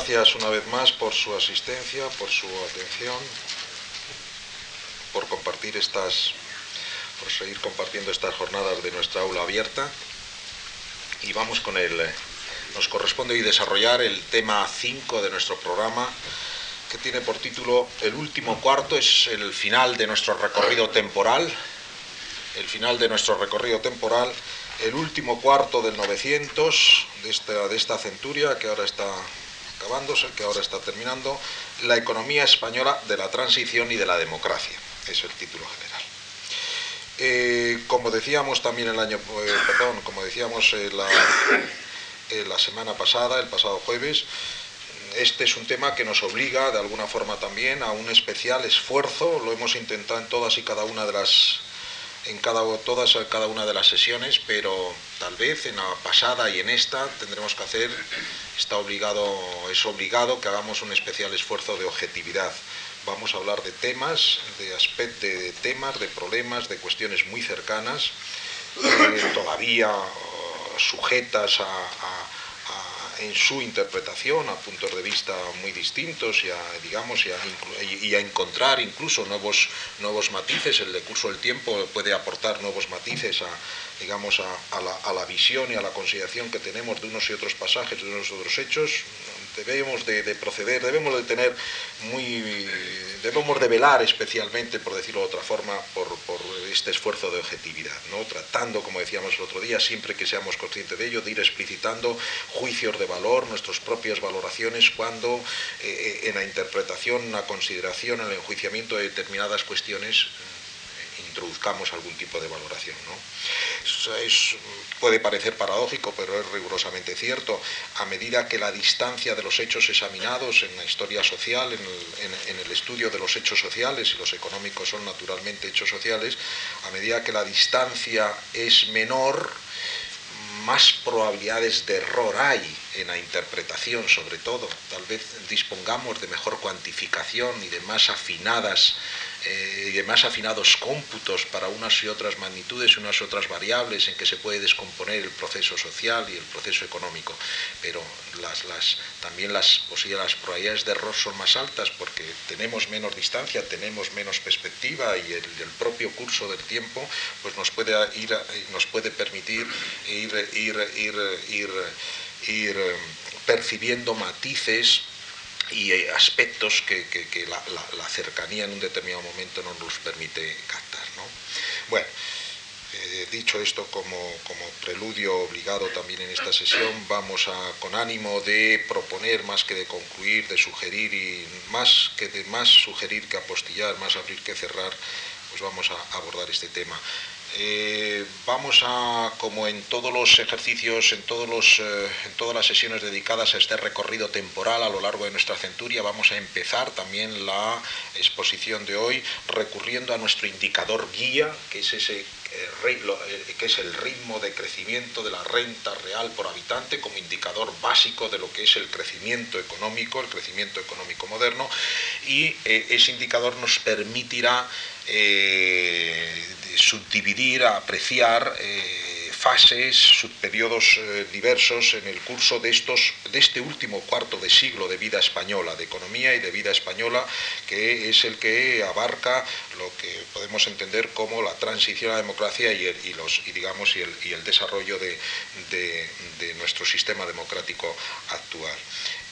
gracias una vez más por su asistencia, por su atención, por compartir estas, por seguir compartiendo estas jornadas de nuestra aula abierta. Y vamos con el, nos corresponde hoy desarrollar el tema 5 de nuestro programa, que tiene por título El último cuarto, es el final de nuestro recorrido temporal, el final de nuestro recorrido temporal, el último cuarto del 900 de esta, de esta centuria que ahora está acabándose, que ahora está terminando, la economía española de la transición y de la democracia. Es el título general. Eh, como decíamos también el año, eh, perdón, como decíamos eh, la, la semana pasada, el pasado jueves, este es un tema que nos obliga de alguna forma también a un especial esfuerzo, lo hemos intentado en todas y cada una de las en cada, todas cada una de las sesiones, pero tal vez en la pasada y en esta tendremos que hacer, está obligado, es obligado que hagamos un especial esfuerzo de objetividad. Vamos a hablar de temas, de, aspectos, de temas, de problemas, de cuestiones muy cercanas, eh, todavía sujetas a en su interpretación a puntos de vista muy distintos y a, digamos, y a, encontrar incluso nuevos, nuevos matices. El decurso del tiempo puede aportar nuevos matices a, digamos, a, la, a la visión y a la consideración que tenemos de unos y otros pasajes, de unos y otros hechos debemos de, proceder, debemos de tener muy, debemos de velar especialmente, por decirlo de otra forma, por, este esfuerzo de objetividad, ¿no? tratando, como decíamos el otro día, siempre que seamos conscientes de ello, de ir explicitando juicios de valor, nuestras propias valoraciones, cuando eh, en la interpretación, la consideración, en el enjuiciamiento de determinadas cuestiones introduzcamos algún tipo de valoración. ¿no? puede parecer paradójico, pero es rigurosamente cierto. A medida que la distancia de los hechos examinados en la historia social, en el, estudio de los hechos sociales, y los económicos son naturalmente hechos sociales, a medida que la distancia es menor, más probabilidades de error hay en la interpretación, sobre todo. Tal vez dispongamos de mejor cuantificación y de más afinadas eh, y de más afinados cómputos para unas y otras magnitudes y unas y otras variables en que se puede descomponer el proceso social y el proceso económico. Pero las, las, también las, las probabilidades de error son más altas porque tenemos menos distancia, tenemos menos perspectiva y el, propio curso del tiempo pues nos puede, ir, nos puede permitir ir, ir, ir, ir, ir eh, percibiendo matices y aspectos que, la, cercanía en un determinado momento no nos permite captar. ¿no? Bueno, eh, dicho esto como, preludio obligado también en esta sesión, vamos a, con ánimo de proponer más que de concluir, de sugerir y más que de más sugerir que apostillar, más abrir que cerrar, pues vamos a abordar este tema. Eh, vamos a, como en todos los ejercicios, eh, en todas las sesiones dedicadas a este recorrido temporal a lo largo de nuestra centuria, vamos a empezar también la exposición de hoy recurriendo a nuestro indicador guía, que es ese eh, que es el ritmo de crecimiento de la renta real por habitante como indicador básico de lo que es el crecimiento económico, el crecimiento económico moderno, y ese indicador nos permitirá subdividir, apreciar eh, fases, subperiodos eh, diversos en el curso de, estos, de este último cuarto de siglo de vida española, de economía y de vida española, que es el que abarca lo que podemos entender como la transición a la democracia y el, los, y digamos, y el, y el desarrollo de, nuestro sistema democrático actual.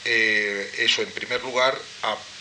Eh, eso en primer lugar,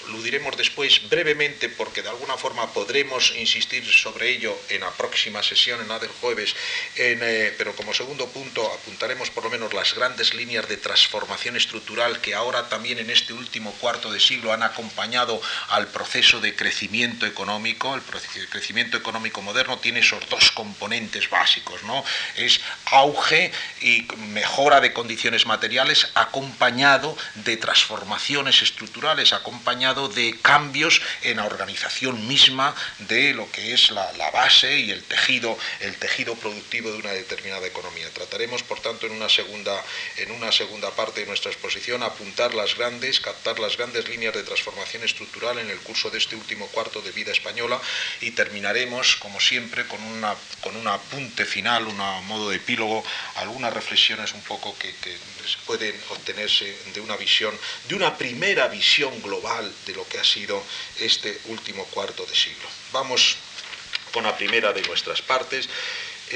aludiremos después brevemente porque de alguna forma podremos insistir sobre ello en la próxima sesión, en la del jueves, eh, pero como segundo punto apuntaremos por lo menos las grandes líneas de transformación estructural que ahora también en este último cuarto de siglo han acompañado al proceso de crecimiento económico. El crecimiento económico moderno tiene esos dos componentes básicos, ¿no? Es auge y mejora de condiciones materiales acompañado de transformaciones estructurales, acompañado de cambios en la organización misma de lo que es la, base y el tejido, el tejido productivo de una determinada economía. Trataremos, por tanto, en una segunda, en una segunda parte de nuestra exposición apuntar las grandes, captar las grandes líneas de transformación estructural en el curso de este último cuarto de vida española y terminaremos, como siempre, con, una, con un apunte final, un modo de epílogo, algunas reflexiones un poco que, que pueden obtenerse de una visión, de una primera visión global de lo que ha sido este último cuarto de siglo. Vamos con la primera de nuestras partes.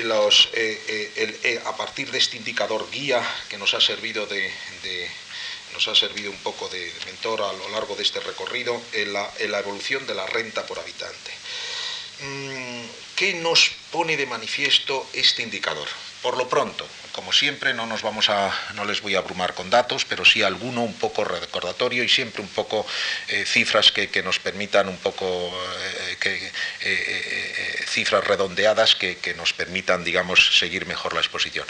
Los, a partir de este indicador guía que nos ha servido de nos ha servido un poco de mentor a lo largo de este recorrido en la, evolución de la renta por habitante. Mm, ¿Qué nos pone de manifiesto este indicador? Por lo pronto, como siempre, no les voy a abrumar con datos, pero sí alguno un poco recordatorio y siempre un poco eh, cifras que, nos permitan un poco eh, eh, cifras redondeadas que, nos permitan, digamos, seguir mejor la exposición.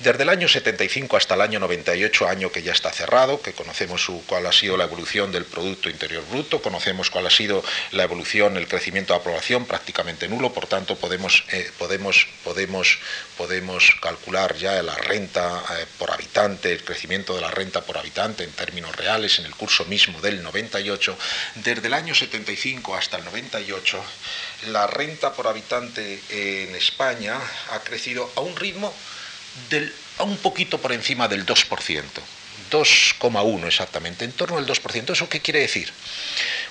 Desde el año 75 hasta el año 98, año que ya está cerrado, que conocemos cuál ha sido la evolución del Producto Interior Bruto, conocemos cuál ha sido la evolución, el crecimiento de la población, prácticamente nulo, por tanto podemos, podemos, podemos, podemos calcular ya la renta eh, por habitante, el crecimiento de la renta por habitante en términos reales en el curso mismo del 98, desde el año 75 hasta el 98, la renta por habitante en España ha crecido a un ritmo a un poquito por encima del 2%. 2,1 exactamente, en torno al 2%. ¿Eso qué quiere decir?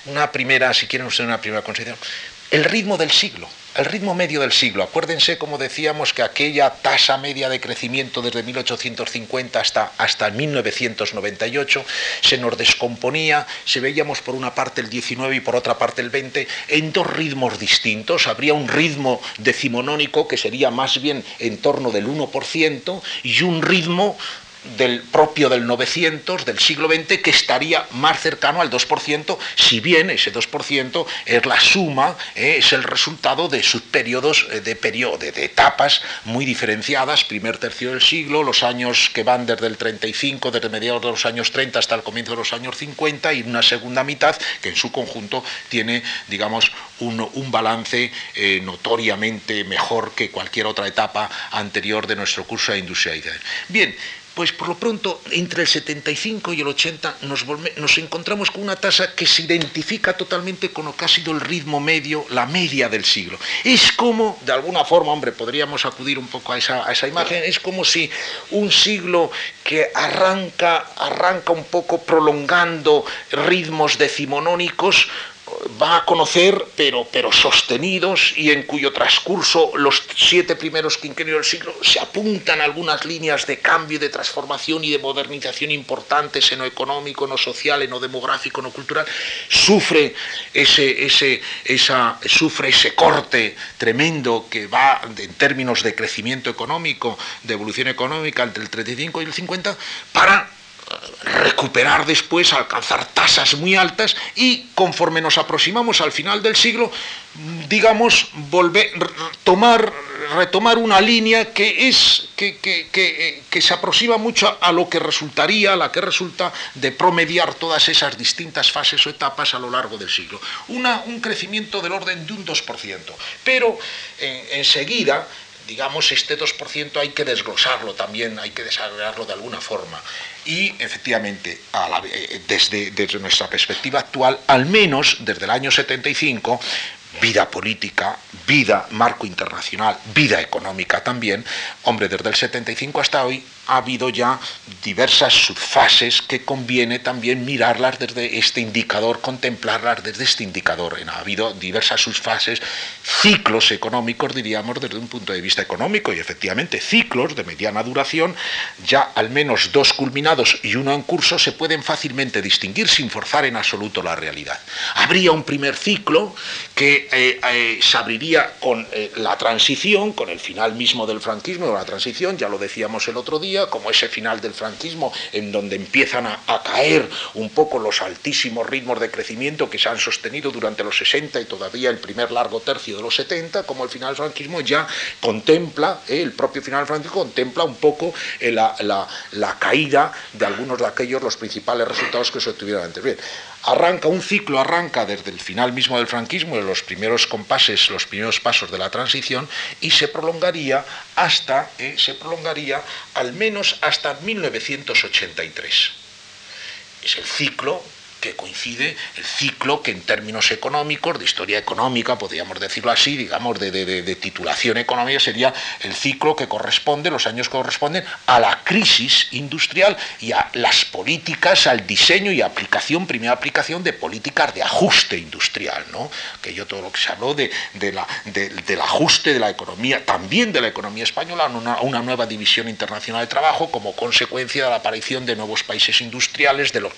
Una primera, si quieren usted una primera consideración, el ritmo del siglo, el ritmo medio del siglo. Acuérdense, como decíamos, que aquella tasa media de crecimiento desde 1850 hasta, hasta 1998 se nos descomponía, se veíamos por una parte el 19 y por otra parte el 20 en dos ritmos distintos. Habría un ritmo decimonónico que sería más bien en torno del 1% y un ritmo del propio del 900, del siglo XX, que estaría más cercano al 2%, si bien ese 2% es la suma, eh, es el resultado de sus periodos, eh, de, periodo, de, etapas muy diferenciadas, primer tercio del siglo, los años que van desde el 35, desde mediados de los años 30 hasta el comienzo de los años 50, y una segunda mitad que en su conjunto tiene, digamos, un, balance eh, notoriamente mejor que cualquier otra etapa anterior de nuestro curso de industrialización. Bien, pues por lo pronto, entre el 75 y el 80 nos, encontramos con una tasa que se identifica totalmente con lo que ha sido el ritmo medio, la media del siglo. Es como, de alguna forma, hombre, podríamos acudir un poco a esa, a esa imagen, es como si un siglo que arranca, arranca un poco prolongando ritmos decimonónicos, va a conocer, pero, pero sostenidos, y en cuyo transcurso los siete primeros quinquenios del siglo se apuntan algunas líneas de cambio, de transformación y de modernización importantes en lo económico, en lo social, en lo demográfico, en lo cultural, sufre ese, ese, esa, sufre ese corte tremendo que va en términos de crecimiento económico, de evolución económica entre el 35 y el 50, para recuperar después, alcanzar tasas muy altas y conforme nos aproximamos al final del siglo, digamos, volver, tomar, retomar una línea que, es, que, que, se aproxima mucho a lo que resultaría, a la que resulta de promediar todas esas distintas fases o etapas a lo largo del siglo. Una, un crecimiento del orden de un 2%, pero eh, enseguida digamos, este 2% hay que desglosarlo también, hay que desagregarlo de alguna forma. Y efectivamente, eh, desde, desde nuestra perspectiva actual, al menos desde el año 75, vida política, vida marco internacional, vida económica también, hombre, desde el 75 hasta hoy ha habido ya diversas subfases que conviene también mirarlas desde este indicador, contemplarlas desde este indicador. Ha habido diversas subfases, ciclos económicos, diríamos, desde un punto de vista económico, y efectivamente ciclos de mediana duración, ya al menos dos culminados y uno en curso, se pueden fácilmente distinguir sin forzar en absoluto la realidad. Habría un primer ciclo que eh, eh, se abriría con eh, la transición, con el final mismo del franquismo, la transición, ya lo decíamos el otro día, como ese final del franquismo, en donde empiezan a, caer un poco los altísimos ritmos de crecimiento que se han sostenido durante los 60 y todavía el primer largo tercio de los 70, como el final del franquismo ya contempla, eh, el propio final del franquismo contempla un poco eh, la, caída de algunos de aquellos, los principales resultados que se obtuvieron antes. Arranca, un ciclo arranca desde el final mismo del franquismo, de los primeros compases, los primeros pasos de la transición, y se prolongaría hasta, eh, se prolongaría al menos hasta 1983. Es el ciclo que coincide el ciclo que en términos económicos, de historia económica, podríamos decirlo así, digamos, de, titulación económica, sería el ciclo que corresponde, los años que corresponden a la crisis industrial y a las políticas, al diseño y aplicación, primera aplicación de políticas de ajuste industrial, ¿no? que yo todo lo que se habló de, la, del ajuste de la economía, también de la economía española, a una, nueva división internacional de trabajo como consecuencia de la aparición de nuevos países industriales, de los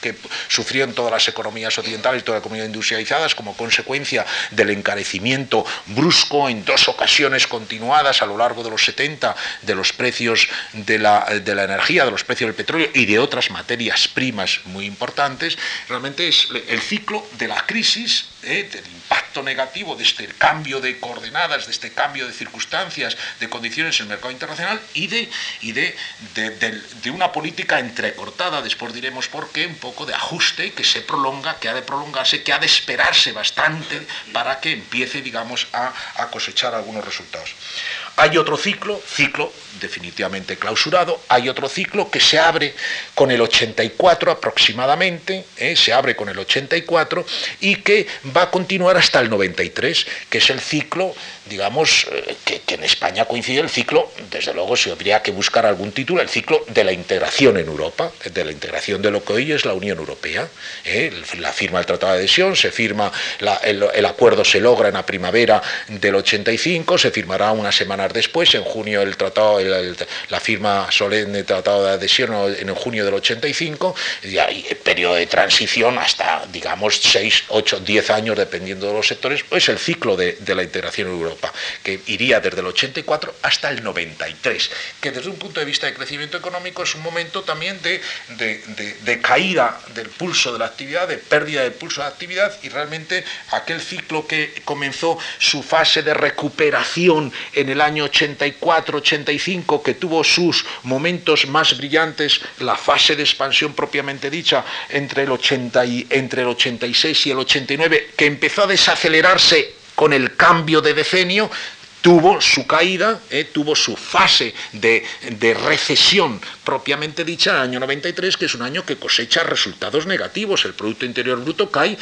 que sufrieron todas las economías occidentales y todas las economías industrializadas como consecuencia del encarecimiento brusco en dos ocasiones continuadas a lo largo de los 70 de los precios de la, de la energía, de los precios del petróleo y de otras materias primas muy importantes, realmente es el ciclo de la crisis ¿eh? del impacto negativo de este cambio de coordenadas, de este cambio de circunstancias, de condiciones en el mercado internacional y de, y de, de, una política entrecortada, después diremos por qué, un poco de ajuste que se prolonga, que ha de prolongarse, que ha de esperarse bastante para que empiece, digamos, a, a cosechar algunos resultados. Hay otro ciclo, ciclo definitivamente clausurado, hay otro ciclo que se abre con el 84 aproximadamente, ¿eh? se abre con el 84 y que va a continuar hasta el 93, que es el ciclo, digamos, eh, que, en España coincide el ciclo, desde luego si habría que buscar algún título, el ciclo de la integración en Europa, de la integración de lo que hoy es la Unión Europea. ¿eh? La firma del Tratado de Adhesión, se firma, el, el acuerdo se logra en la primavera del 85, se firmará una semana después, en junio el tratado, la firma solemne Tratado de Adhesión en junio del 85, y hay periodo de transición hasta, digamos, 6, 8, 10 años, dependiendo de los sectores, es el ciclo de, la integración en Europa, que iría desde el 84 hasta el 93, que desde un punto de vista de crecimiento económico es un momento también de, de caída del pulso de la actividad, de pérdida del pulso de la actividad, y realmente aquel ciclo que comenzó su fase de recuperación en el año 84-85, que tuvo sus momentos más brillantes, la fase de expansión propiamente dicha, entre el, 80 y, entre el 86 y el 89, que empezó a desacelerarse con el cambio de decenio, tuvo su caída, eh, tuvo su fase de, de, recesión propiamente dicha año 93, que es un año que cosecha resultados negativos. El Producto Interior Bruto cae,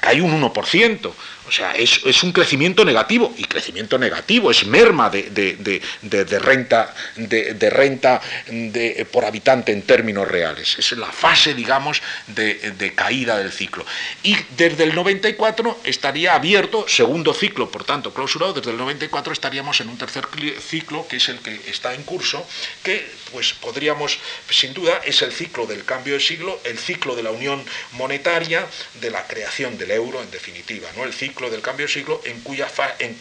cae un 1%. O sea, es, un crecimiento negativo, y crecimiento negativo es merma de, renta, de, renta por habitante en términos reales. Es la fase, digamos, de, caída del ciclo. Y desde el 94 estaría abierto, segundo ciclo, por tanto, clausurado, desde el 94 estaríamos en un tercer ciclo, que es el que está en curso, que pues podríamos, sin duda, es el ciclo del cambio de siglo, el ciclo de la unión monetaria, de la creación del euro, en definitiva, ¿no? El ciclo del cambio de siglo en, cuya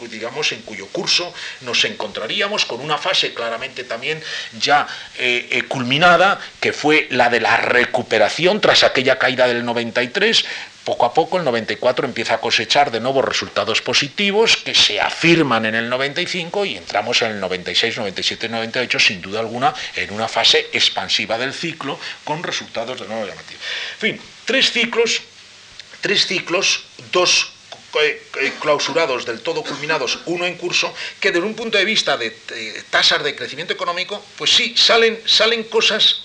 digamos, en cuyo curso nos encontraríamos con una fase claramente también ya eh, eh, culminada, que fue la de la recuperación tras aquella caída del 93, poco a poco el 94 empieza a cosechar de nuevo resultados positivos que se afirman en el 95 y entramos en el 96, 97, 98 sin duda alguna en una fase expansiva del ciclo con resultados de nuevo llamativos. En fin, tres ciclos, tres ciclos, dos clausurados, del todo culminados, uno en curso, que desde un punto de vista de, tasas de crecimiento económico, pues sí, salen, salen cosas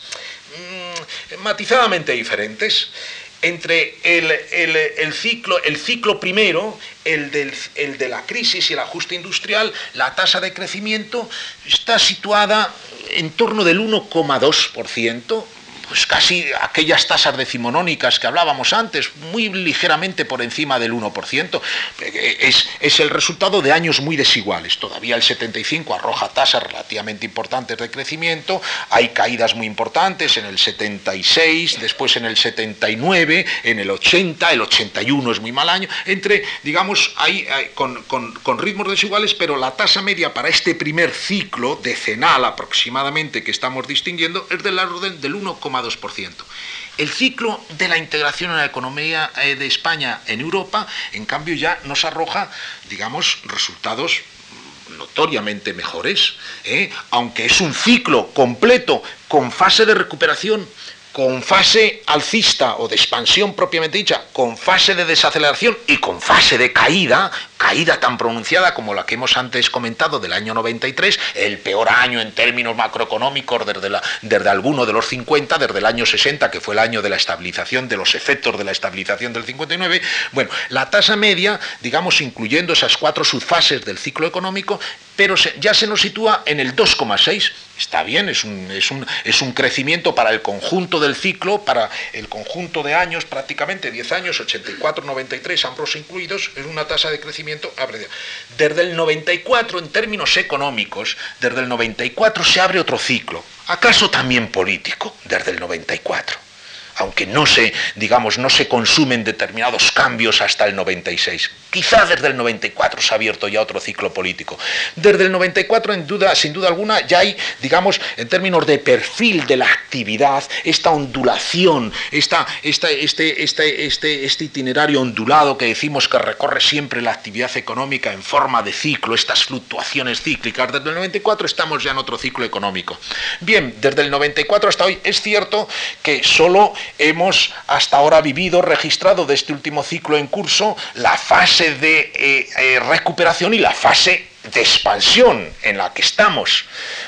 mm, matizadamente diferentes. Entre el, ciclo, el ciclo primero, el, del, el de la crisis y el ajuste industrial, la tasa de crecimiento está situada en torno del 1,2%, pues casi aquellas tasas decimonónicas que hablábamos antes, muy ligeramente por encima del 1%, es, es, el resultado de años muy desiguales. Todavía el 75 arroja tasas relativamente importantes de crecimiento, hay caídas muy importantes en el 76, después en el 79, en el 80, el 81 es muy mal año, entre, digamos, hay, con, con ritmos desiguales, pero la tasa media para este primer ciclo decenal aproximadamente que estamos distinguiendo es del orden del 1,2%. El ciclo de la integración en la economía eh, de España en Europa, en cambio, ya nos arroja, digamos, resultados notoriamente mejores, ¿eh? aunque es un ciclo completo con fase de recuperación, con fase alcista o de expansión propiamente dicha, con fase de desaceleración y con fase de caída, caída tan pronunciada como la que hemos antes comentado del año 93, el peor año en términos macroeconómicos desde, desde alguno de los 50, desde el año 60, que fue el año de la estabilización, de los efectos de la estabilización del 59, bueno, la tasa media, digamos, incluyendo esas cuatro subfases del ciclo económico, pero ya se nos sitúa en el 2,6. Está bien, es un, es, un, es un, crecimiento para el conjunto del ciclo, para el conjunto de años, prácticamente 10 años, 84, 93, ambos incluidos, es una tasa de crecimiento Desde el 94, en términos económicos, desde el 94 se abre otro ciclo, acaso también político, desde el 94 aunque no se, digamos, no se consumen determinados cambios hasta el 96. Quizá desde el 94 se ha abierto ya otro ciclo político. Desde el 94, en duda, sin duda alguna, ya hay, digamos, en términos de perfil de la actividad, esta ondulación, esta, este, este, este, este itinerario ondulado que decimos que recorre siempre la actividad económica en forma de ciclo, estas fluctuaciones cíclicas. Desde el 94 estamos ya en otro ciclo económico. Bien, desde el 94 hasta hoy es cierto que solo hemos hasta ahora vivido, registrado de este último ciclo en curso, la fase de eh, eh, recuperación y la fase de expansión en la que estamos.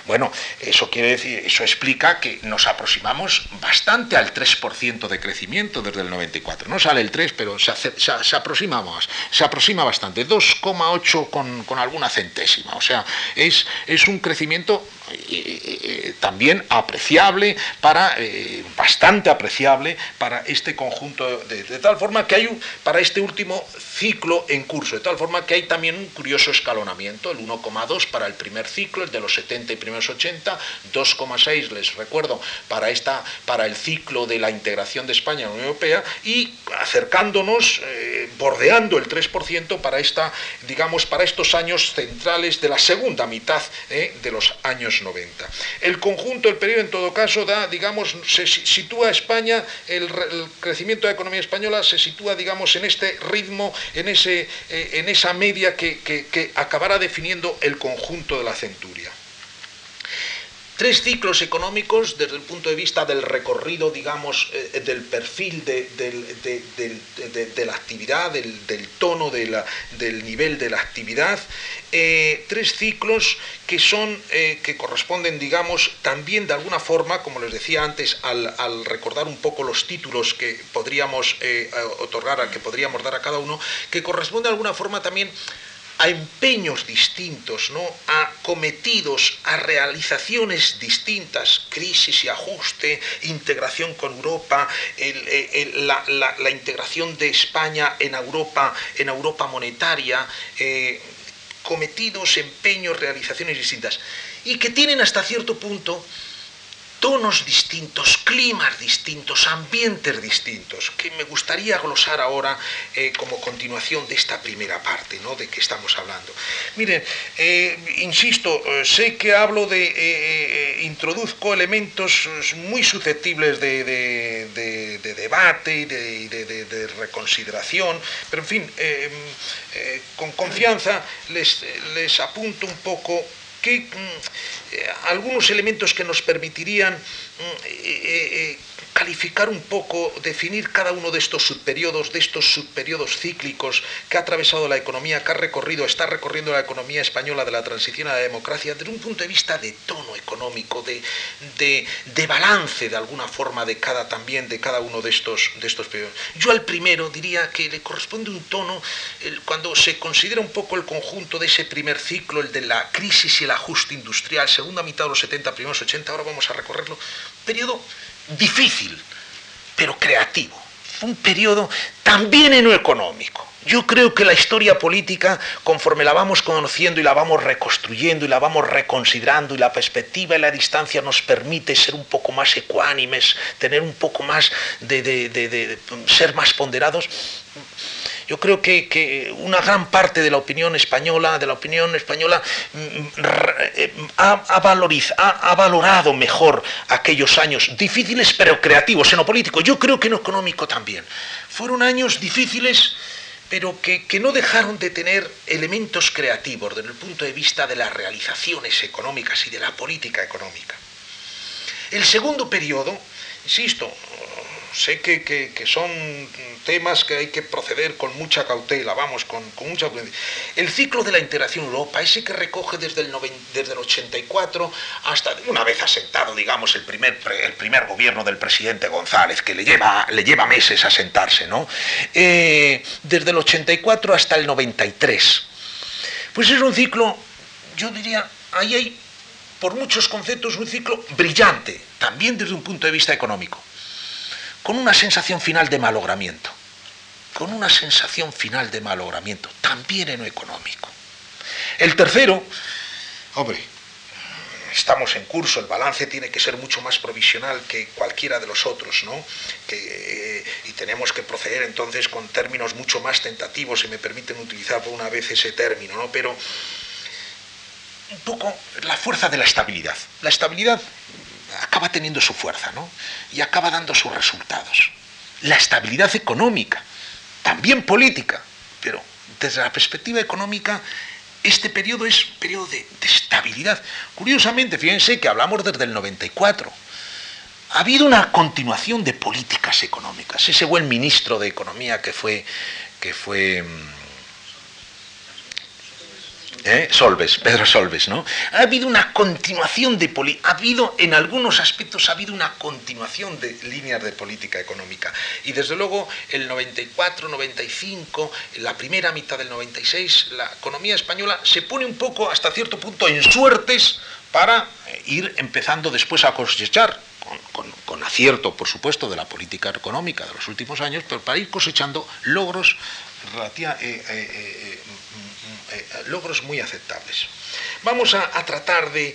Bueno, eso quiere decir, eso explica que nos aproximamos bastante al 3% de crecimiento desde el 94. No sale el 3, pero se, se, aproxima se aproxima bastante, 2,8 con, con, alguna centésima. O sea, es, es un crecimiento eh, también apreciable para, bastante apreciable para este conjunto, de, de, tal forma que hay un, para este último ciclo en curso, de tal forma que hay también un curioso escalonamiento, el 1,2 para el primer ciclo, el de los 70 y primeros 80, 2,6 les recuerdo para esta para el ciclo de la integración de España en la Unión Europea y acercándonos eh, bordeando el 3% para esta digamos para estos años centrales de la segunda mitad eh, de los años 90. El conjunto del periodo en todo caso da digamos se sitúa España el, el crecimiento de la economía española se sitúa digamos en este ritmo en, ese, eh, en esa media que, acabará definiendo el conjunto de la centuria. Tres ciclos económicos desde el punto de vista del recorrido, digamos, eh, del perfil de, la actividad, del, tono del nivel de la actividad. Eh, tres ciclos que son, que corresponden, digamos, también de alguna forma, como les decía antes, al, recordar un poco los títulos que podríamos otorgar, que podríamos dar a cada uno, que corresponde de alguna forma también a empeños distintos, ¿no? a cometidos, a realizaciones distintas, crisis y ajuste, integración con Europa, la, integración de España en Europa, en Europa monetaria, eh, cometidos, empeños, realizaciones distintas, y que tienen hasta cierto punto tonos distintos, climas distintos, ambientes distintos, que me gustaría glosar ahora eh, como continuación de esta primera parte, ¿no? De que estamos hablando. Miren, eh, insisto, eh, sé que hablo de, introduzco elementos muy susceptibles de, debate y de, reconsideración, pero en fin, con confianza les, les apunto un poco que mm, eh, algunos elementos que nos permitirían mm, eh, eh, calificar un poco, definir cada uno de estos subperiodos, de estos subperiodos cíclicos que ha atravesado la economía, que ha recorrido, está recorriendo la economía española de la transición a la democracia, desde un punto de vista de tono económico, de, de, balance de alguna forma de cada también, de cada uno de estos, de estos periodos. Yo al primero diría que le corresponde un tono, cuando se considera un poco el conjunto de ese primer ciclo, el de la crisis y el ajuste industrial, segunda mitad de los 70, primeros 80, ahora vamos a recorrerlo, periodo difícil, pero creativo. Un periodo también en lo económico. Yo creo que la historia política, conforme la vamos conociendo y la vamos reconstruyendo y la vamos reconsiderando y la perspectiva y la distancia nos permite ser un poco más ecuánimes, tener un poco más de, de ser más ponderados, yo creo que, una gran parte de la opinión española, de la opinión española, mm, eh, ha, valorado mejor aquellos años difíciles pero creativos en lo político. Yo creo que en lo económico también. Fueron años difíciles pero que, que, no dejaron de tener elementos creativos desde el punto de vista de las realizaciones económicas y de la política económica. El segundo periodo, insisto, sé que, son temas que hay que proceder con mucha cautela, vamos, con, mucha El ciclo de la integración Europa, ese que recoge desde el, desde el 84 hasta una vez asentado, digamos, el primer, el primer gobierno del presidente González, que le lleva, le lleva meses a sentarse, ¿no? Eh, desde el 84 hasta el 93. Pues es un ciclo, yo diría, ahí hay por muchos conceptos un ciclo brillante, también desde un punto de vista económico, con una sensación final de malogramiento, con una sensación final de malogramiento, también en lo económico. El tercero, hombre, estamos en curso, el balance tiene que ser mucho más provisional que cualquiera de los otros, ¿no? Eh, y tenemos que proceder entonces con términos mucho más tentativos, si me permiten utilizar por una vez ese término, ¿no? Pero un poco la fuerza de la estabilidad. La estabilidad acaba teniendo su fuerza, ¿no? Y acaba dando sus resultados. La estabilidad económica, también política, pero desde la perspectiva económica, este periodo es periodo de, de estabilidad. Curiosamente, fíjense que hablamos desde el 94. Ha habido una continuación de políticas económicas. Ese buen ministro de Economía que fue, que fue mm, ¿Eh? Solves, Pedro Solves, ¿no? Ha habido una continuación de ha habido en algunos aspectos ha habido una continuación de líneas de política económica y desde luego el 94, 95, la primera mitad del 96 la economía española se pone un poco hasta cierto punto en suertes para eh, ir empezando después a cosechar con, acierto, por supuesto, de la política económica de los últimos años, pero para ir cosechando logros eh, logros muy aceptables. Vamos a, tratar de,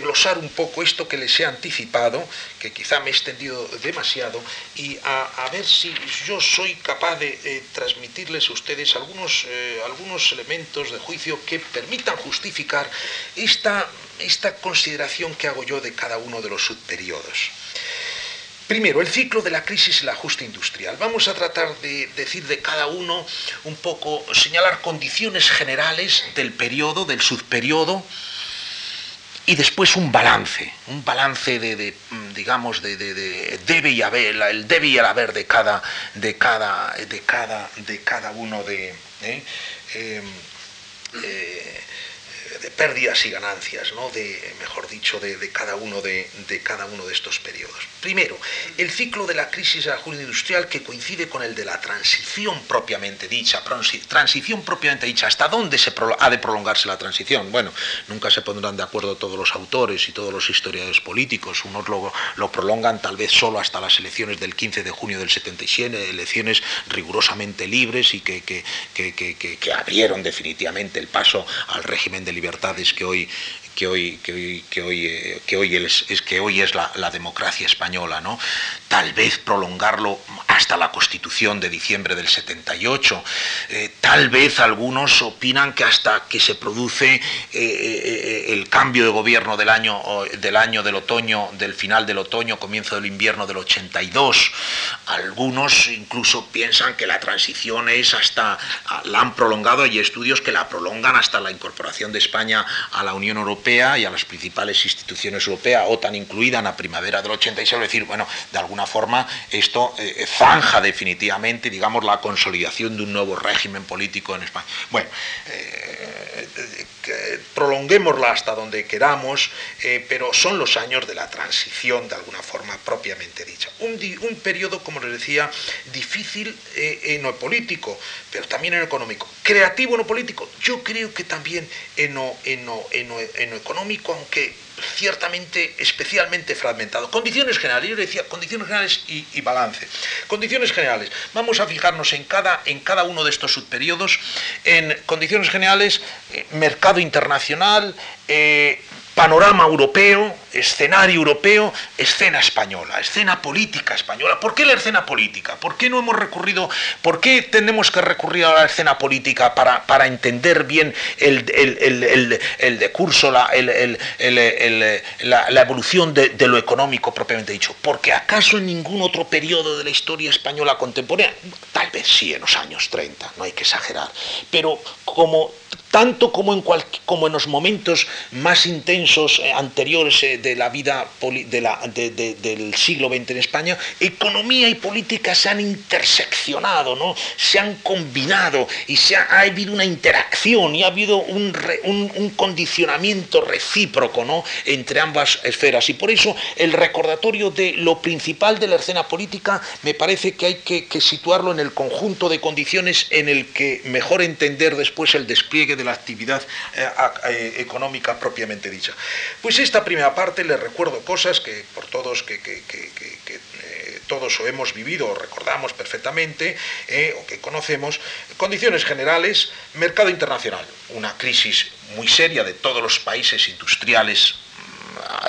glosar un poco esto que les he anticipado, que quizá me he extendido demasiado, y a, ver si yo soy capaz de eh, transmitirles a ustedes algunos, eh, algunos elementos de juicio que permitan justificar esta, esta consideración que hago yo de cada uno de los subperiodos. Primero, el ciclo de la crisis y el ajuste industrial. Vamos a tratar de decir de cada uno un poco, señalar condiciones generales del periodo, del subperiodo, y después un balance, un balance de, digamos, de, debe y haber, el debe y el haber de cada, de cada, de cada, de cada uno de... ¿eh? Eh, eh, pérdidas y ganancias, ¿no? mejor dicho, de, cada uno de, cada uno de estos periodos. Primero, el ciclo de la crisis de la industrial que coincide con el de la transición propiamente dicha. Transición propiamente dicha. ¿Hasta dónde ha de prolongarse la transición? Bueno, nunca se pondrán de acuerdo todos los autores y todos los historiadores políticos. Unos lo, lo prolongan tal vez solo hasta las elecciones del 15 de junio del 77, elecciones rigurosamente libres y que abrieron definitivamente el paso al régimen de libertad libertades que hoy que hoy, que hoy, que hoy, eh, es, que hoy es la, democracia española, ¿no? Tal vez prolongarlo hasta la Constitución de diciembre del 78. Eh, tal vez algunos opinan que hasta que se produce eh, el cambio de gobierno del año, del año del otoño, del final del otoño, comienzo del invierno del 82. Algunos incluso piensan que la transición es hasta, la han prolongado, hay estudios que la prolongan hasta la incorporación de España a la Unión Europea y a las principales instituciones europeas, OTAN incluida en la primavera del 86, es decir, bueno, de alguna forma esto eh, zanja definitivamente, digamos, la consolidación de un nuevo régimen político en España. Bueno, eh, prolonguémosla hasta donde queramos, eh, pero son los años de la transición, de alguna forma propiamente dicha. Un, un periodo, como les decía, difícil en lo político, pero también en lo económico. Creativo en lo político, yo creo que también en lo, en en económico, aunque ciertamente especialmente fragmentado. Condiciones generales, yo decía condiciones generales y, balance. Condiciones generales. Vamos a fijarnos en cada, en cada uno de estos subperiodos. En condiciones generales, eh, mercado internacional, eh, panorama europeo, escenario europeo, escena española, escena política española. ¿Por qué la escena política? ¿Por qué no hemos recurrido, por qué tenemos que recurrir a la escena política para, para entender bien el, el, decurso, la, la evolución de, lo económico propiamente dicho? Porque acaso en ningún otro periodo de la historia española contemporánea, tal vez sí en los años 30, no hay que exagerar, pero como tanto como en, como en los momentos más intensos eh, anteriores eh, de la vida del siglo XX en España, economía y política se han interseccionado, ¿no? se han combinado y se ha, habido una interacción y ha habido un, condicionamiento recíproco ¿no? entre ambas esferas. Y por eso el recordatorio de lo principal de la escena política me parece que hay que, situarlo en el conjunto de condiciones en el que mejor entender después el despliegue de la actividad eh, eh, económica propiamente dicha. Pues esta primera parte les recuerdo cosas que por todos que, eh, todos o hemos vivido o recordamos perfectamente o que conocemos, condiciones generales, mercado internacional, una crisis muy seria de todos los países industriales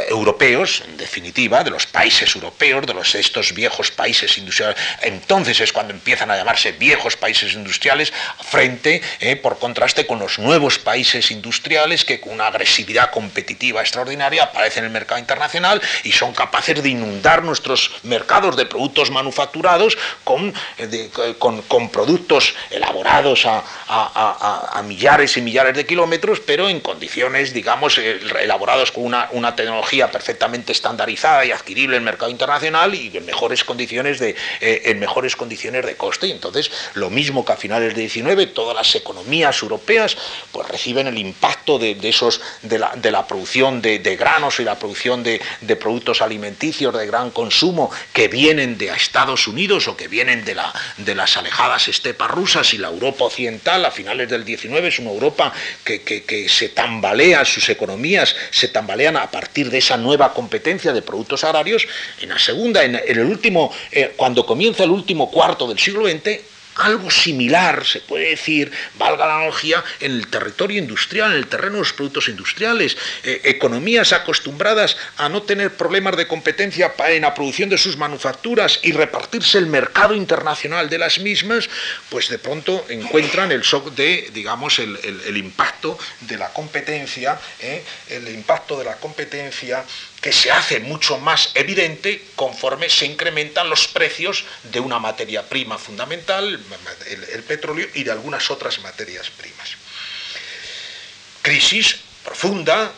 europeos, en definitiva, de los países europeos, de los, estos viejos países industriales. Entonces es cuando empiezan a llamarse viejos países industriales, frente, eh, por contraste, con los nuevos países industriales que con una agresividad competitiva extraordinaria aparecen en el mercado internacional y son capaces de inundar nuestros mercados de productos manufacturados con, eh, con, productos elaborados a, a, millares y millares de kilómetros, pero en condiciones, digamos, elaborados con una tecnología perfectamente estandarizada y adquirible en el mercado internacional y en mejores condiciones de, eh, en mejores condiciones de coste. Y entonces, lo mismo que a finales del 19, todas las economías europeas pues, reciben el impacto de, esos, de, la, de la producción de, granos y la producción de, productos alimenticios de gran consumo que vienen de Estados Unidos o que vienen de, la, de las alejadas estepas rusas y la Europa occidental a finales del 19 es una Europa que, que se tambalea, sus economías se tambalean a partir partir de esa nueva competencia de productos agrarios, en la segunda, en, el último, eh, cuando comienza el último cuarto del siglo XX, algo similar, se puede decir, valga la analogía, en el territorio industrial, en el terreno de los productos industriales. Eh, economías acostumbradas a no tener problemas de competencia en la producción de sus manufacturas y repartirse el mercado internacional de las mismas, pues de pronto encuentran el shock de, digamos, el, impacto de la competencia, eh, el impacto de la competencia que se hace mucho más evidente conforme se incrementan los precios de una materia prima fundamental, el, petróleo, y de algunas otras materias primas. Crisis profunda,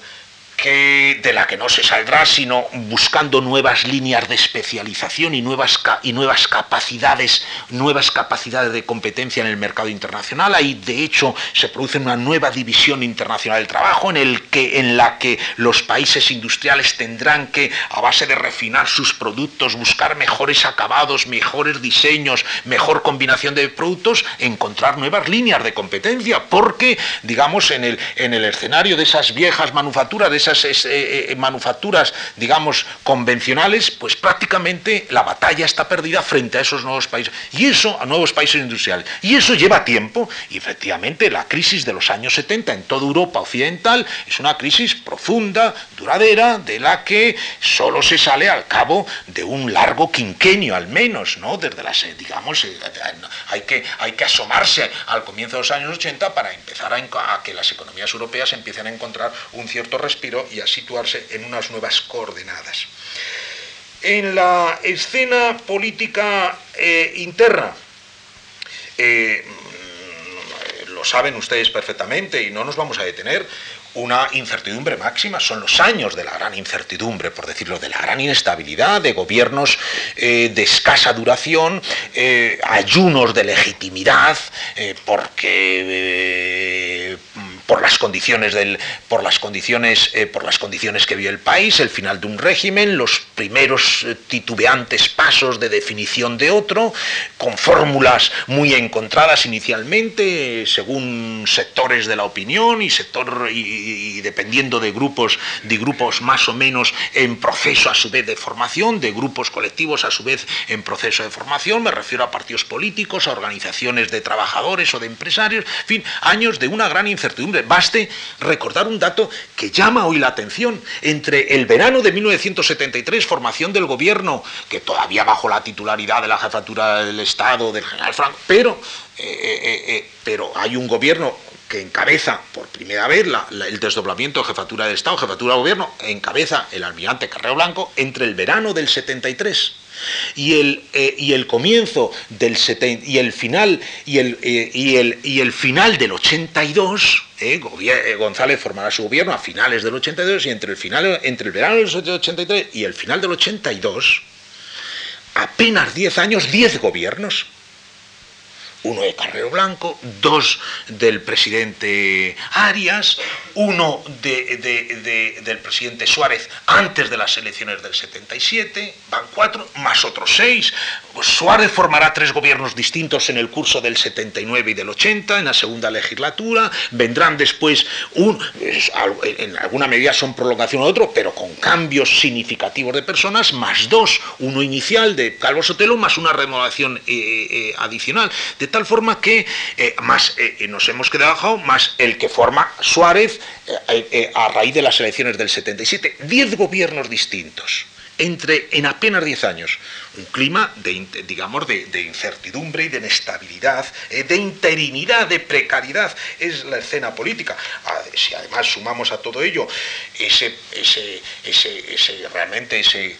de la que no se saldrá sino buscando nuevas líneas de especialización y nuevas, y nuevas capacidades, nuevas capacidades de competencia en el mercado internacional. Ahí de hecho se produce una nueva división internacional del trabajo en, el que, en la que los países industriales tendrán que, a base de refinar sus productos, buscar mejores acabados, mejores diseños, mejor combinación de productos, encontrar nuevas líneas de competencia, porque, digamos, en el, en el escenario de esas viejas manufacturas, de esas eh, eh, manufacturas, digamos, convencionales, pues prácticamente la batalla está perdida frente a esos nuevos países. Y eso, a nuevos países industriales. Y eso lleva tiempo. Y efectivamente la crisis de los años 70 en toda Europa occidental es una crisis profunda, duradera, de la que solo se sale al cabo de un largo quinquenio al menos, ¿no? Desde las, eh, digamos, hay que, hay que asomarse al comienzo de los años 80 para empezar a, a que las economías europeas empiecen a encontrar un cierto respiro y a situarse en unas nuevas coordenadas. En la escena política eh, interna, eh, mm, lo saben ustedes perfectamente y no nos vamos a detener, una incertidumbre máxima, son los años de la gran incertidumbre, por decirlo, de la gran inestabilidad, de gobiernos eh, de escasa duración, ayunos de legitimidad, porque por las condiciones del, por las condiciones, eh, por las condiciones que vio el país, el final de un régimen, los primeros eh, titubeantes pasos de definición de otro, con fórmulas muy encontradas inicialmente, según sectores de la opinión y sector y, dependiendo de grupos, de grupos más o menos en proceso a su vez de formación, de grupos colectivos a su vez en proceso de formación, me refiero a partidos políticos, a organizaciones de trabajadores o de empresarios, en fin, años de una gran incertidumbre Baste recordar un dato que llama hoy la atención. Entre el verano de 1973, formación del gobierno, que todavía bajo la titularidad de la jefatura del Estado, del general Franco, pero, eh, eh, eh, pero hay un gobierno que encabeza por primera vez el desdoblamiento de jefatura del Estado, jefatura de gobierno, encabeza el almirante Carrero Blanco entre el verano del 73 y el, eh, y el comienzo del y el final y el, eh, y el, y el final del 82, eh, González formará su gobierno a finales del 82 y entre el, final, entre el verano del 83 y el final del 82, apenas 10 años, 10 gobiernos uno de Carrero Blanco, dos del presidente Arias, uno del presidente Suárez antes de las elecciones del 77, van cuatro, más otros seis. Suárez formará tres gobiernos distintos en el curso del 79 y del 80, en la segunda legislatura, vendrán después, un, en alguna medida son prolongación de otro, pero con cambios significativos de personas, más dos, uno inicial de Calvo Sotelo, más una renovación eh, eh, adicional. De tal forma que eh, más eh, nos hemos quedado más el que forma Suárez eh, a raíz de las elecciones del 77. Diez gobiernos distintos. Entre, en apenas diez años, un clima de, digamos, de, incertidumbre y de inestabilidad, de interinidad, de precariedad, es la escena política. Si además sumamos a todo ello ese, ese, ese realmente ese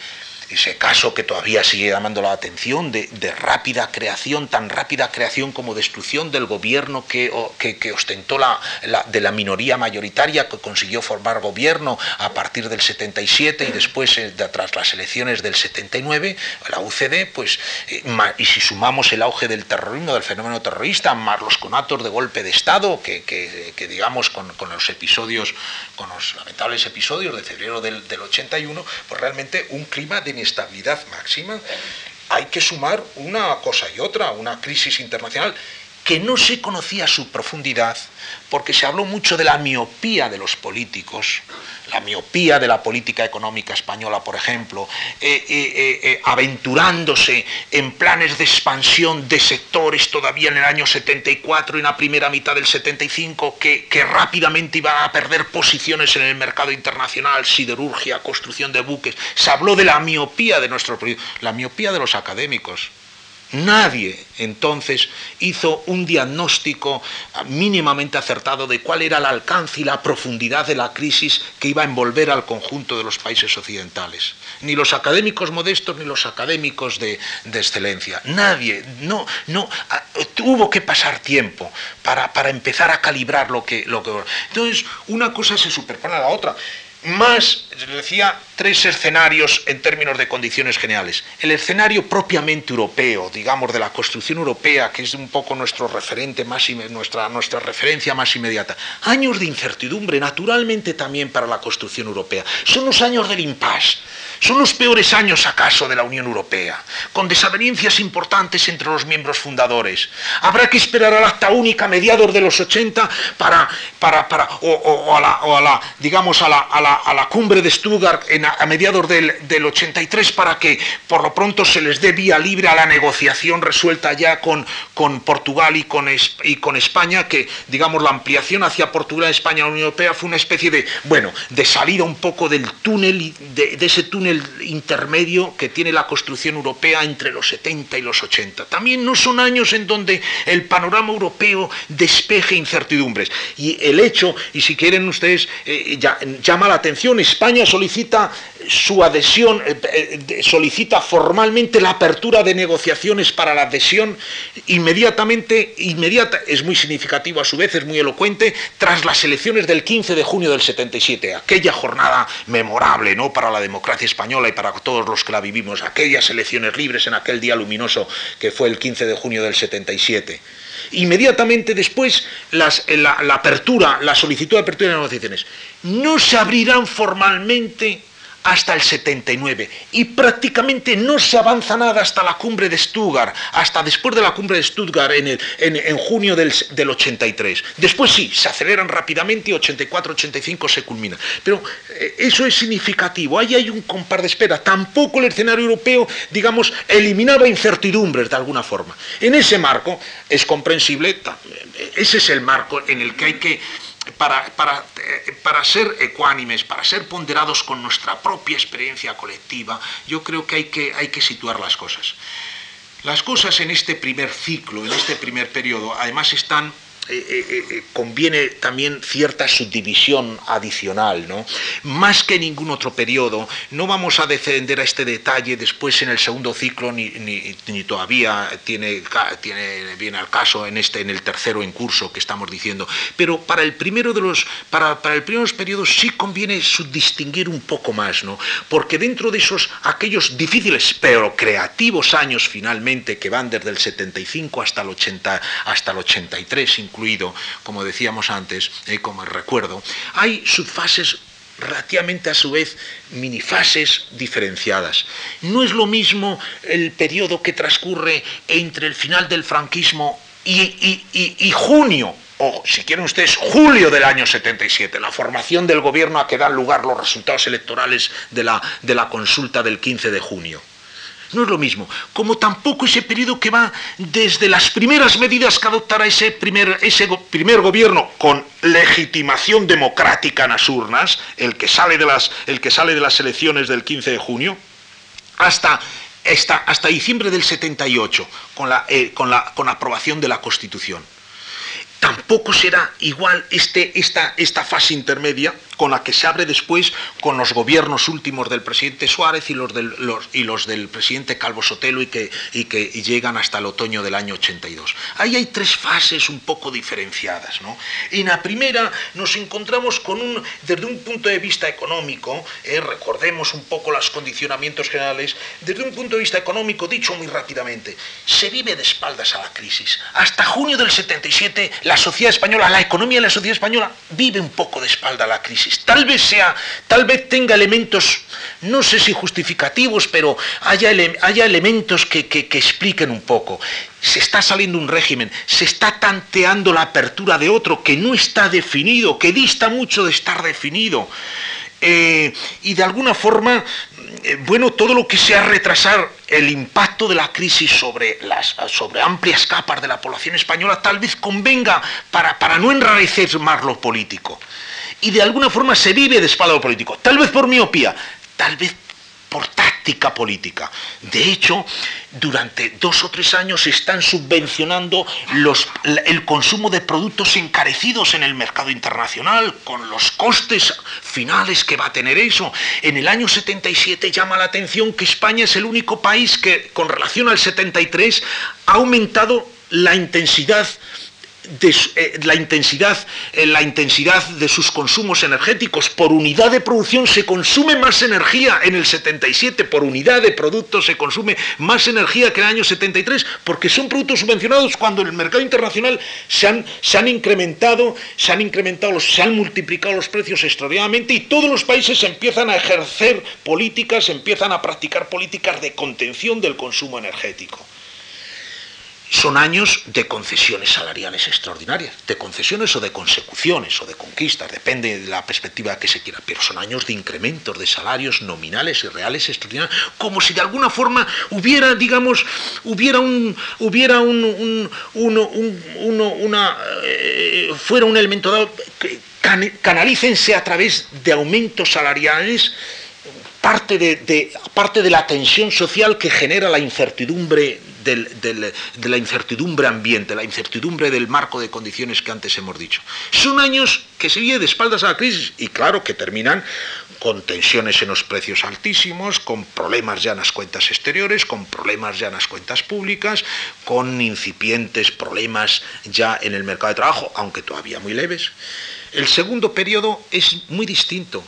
ese caso que todavía sigue llamando la atención de, rápida creación, tan rápida creación como destrucción del gobierno que, que, ostentó la, de la minoría mayoritaria que consiguió formar gobierno a partir del 77 y después eh, tras las elecciones del 79, la UCD, pues, eh, y si sumamos el auge del terrorismo, del fenómeno terrorista, más los conatos de golpe de Estado, que, digamos con, los episodios, con los lamentables episodios de febrero del, del 81, pues realmente un clima de estabilidad máxima, hay que sumar una cosa y otra, una crisis internacional que no se conocía su profundidad, porque se habló mucho de la miopía de los políticos, la miopía de la política económica española, por ejemplo, eh, eh, eh, aventurándose en planes de expansión de sectores todavía en el año 74 y en la primera mitad del 75 que, que rápidamente iban a perder posiciones en el mercado internacional, siderurgia, construcción de buques. Se habló de la miopía de nuestro la miopía de los académicos. Nadie entonces hizo un diagnóstico mínimamente acertado de cuál era el alcance y la profundidad de la crisis que iba a envolver al conjunto de los países occidentales. Ni los académicos modestos ni los académicos de, excelencia. Nadie, no, no, tuvo que pasar tiempo para, empezar a calibrar lo que, lo que... Entonces, una cosa se superpone a la otra más, decía, tres escenarios en términos de condiciones generales. El escenario propiamente europeo, digamos, de la construcción europea, que es un poco nuestro referente más nuestra, nuestra referencia más inmediata. Años de incertidumbre, naturalmente también para la construcción europea. Son los años del impasse son los peores años acaso de la Unión Europea, con desavenencias importantes entre los miembros fundadores. Habrá que esperar al acta única a mediados de los 80 para, para, para o, a la, digamos, a la, a la, cumbre de Stuttgart a mediados del, del, 83 para que por lo pronto se les dé vía libre a la negociación resuelta ya con, con Portugal y con, y con España, que digamos la ampliación hacia Portugal, España, la Unión Europea fue una especie de, bueno, de salida un poco del túnel, de, de ese túnel el intermedio que tiene la construcción europea entre los 70 y los 80. También no son años en donde el panorama europeo despeje incertidumbres. Y el hecho, y si quieren ustedes, eh, llama la atención, España solicita su adhesión, eh, eh, solicita formalmente la apertura de negociaciones para la adhesión inmediatamente, inmediata, es muy significativo a su vez, es muy elocuente, tras las elecciones del 15 de junio del 77, aquella jornada memorable ¿no? para la democracia española y para todos los que la vivimos, aquellas elecciones libres en aquel día luminoso que fue el 15 de junio del 77. Inmediatamente después, la, la apertura, la solicitud de apertura de negociaciones, no se abrirán formalmente hasta el 79 y prácticamente no se avanza nada hasta la cumbre de Stuttgart, hasta después de la cumbre de Stuttgart en, en, junio del, 83. Después sí, se aceleran rápidamente y 84-85 se culmina. Pero eh, eso es significativo, ahí hay un compar de espera. Tampoco el escenario europeo, digamos, eliminaba incertidumbres de alguna forma. En ese marco es comprensible, ese es el marco en el que hay que para, eh, para, ser ecuánimes, para ser ponderados con nuestra propia experiencia colectiva, yo creo que hay que, hay que situar las cosas. Las cosas en este primer ciclo, en este primer periodo, además están eh, conviene también cierta subdivisión adicional, ¿no? Más que ningún otro periodo, no vamos a defender a este detalle después en el segundo ciclo, ni, todavía tiene, tiene, viene al caso en, este, en el tercero en curso que estamos diciendo, pero para el primero de los, para, para el primero de los periodos sí conviene subdistinguir un poco más, ¿no? Porque dentro de esos, aquellos difíciles pero creativos años finalmente que van desde el 75 hasta el, 80, hasta el 83 como decíamos antes, eh, como recuerdo, hay subfases relativamente a su vez minifases diferenciadas. No es lo mismo el periodo que transcurre entre el final del franquismo y, junio, o si quieren ustedes, julio del año 77, la formación del gobierno a que dan lugar los resultados electorales de la, de la consulta del 15 de junio. No es lo mismo, como tampoco ese periodo que va desde las primeras medidas que adoptará ese primer, ese primer gobierno con legitimación democrática en las urnas, el que sale de las, el que sale de las elecciones del 15 de junio, hasta hasta, diciembre del 78, con la, eh, con la con aprobación de la Constitución. Tampoco será igual este, esta, esta fase intermedia con la que se abre después con los gobiernos últimos del presidente Suárez y los del, presidente Calvo Sotelo y que, y que llegan hasta el otoño del año 82. Ahí hay tres fases un poco diferenciadas. ¿no? En la primera nos encontramos con un, desde un punto de vista económico, eh, recordemos un poco los condicionamientos generales, desde un punto de vista económico, dicho muy rápidamente, se vive de espaldas a la crisis. Hasta junio del 77 la sociedad española, la economía de la sociedad española vive un poco de espalda a la crisis Tal vez sea, tal vez tenga elementos, no sé si justificativos, pero haya, haya elementos que, expliquen un poco. Se está saliendo un régimen, se está tanteando la apertura de otro que no está definido, que dista mucho de estar definido. Eh, y de alguna forma, eh, bueno, todo lo que sea retrasar el impacto de la crisis sobre, las, sobre amplias capas de la población española tal vez convenga para, para no enrarecer más lo político y de alguna forma se vive de espalda político. Tal vez por miopía, tal vez por táctica política. De hecho, durante dos o tres años se están subvencionando el consumo de productos encarecidos en el mercado internacional, con los costes finales que va a tener eso. En el año 77 llama la atención que España es el único país que, con relación al 73, ha aumentado la intensidad eh, la, intensidad, eh, la intensidad de sus consumos energéticos. Por unidad de producción se consume más energía en el 77, por unidad de productos se consume más energía que en el año 73, porque son productos subvencionados cuando en el mercado internacional se han, se han incrementado, se han incrementado, se han multiplicado los precios extraordinariamente y todos los países empiezan a ejercer políticas, empiezan a practicar políticas de contención del consumo energético son años de concesiones salariales extraordinarias, de concesiones o de consecuciones o de conquistas, depende de la perspectiva que se quiera, pero son años de incrementos de salarios nominales y reales extraordinarios, como si de alguna forma hubiera, digamos, hubiera un, hubiera un, una, eh, fuera un elemento dado, que canalícense a través de aumentos salariales parte de, parte de la tensión social que genera la incertidumbre de la incertidumbre ambiente, la incertidumbre del marco de condiciones que antes hemos dicho. Son años que se de espaldas a la crisis y claro que terminan con tensiones en los precios altísimos, con problemas ya en las cuentas exteriores, con problemas ya en las cuentas públicas, con incipientes problemas ya en el mercado de trabajo, aunque todavía muy leves. El segundo periodo es muy distinto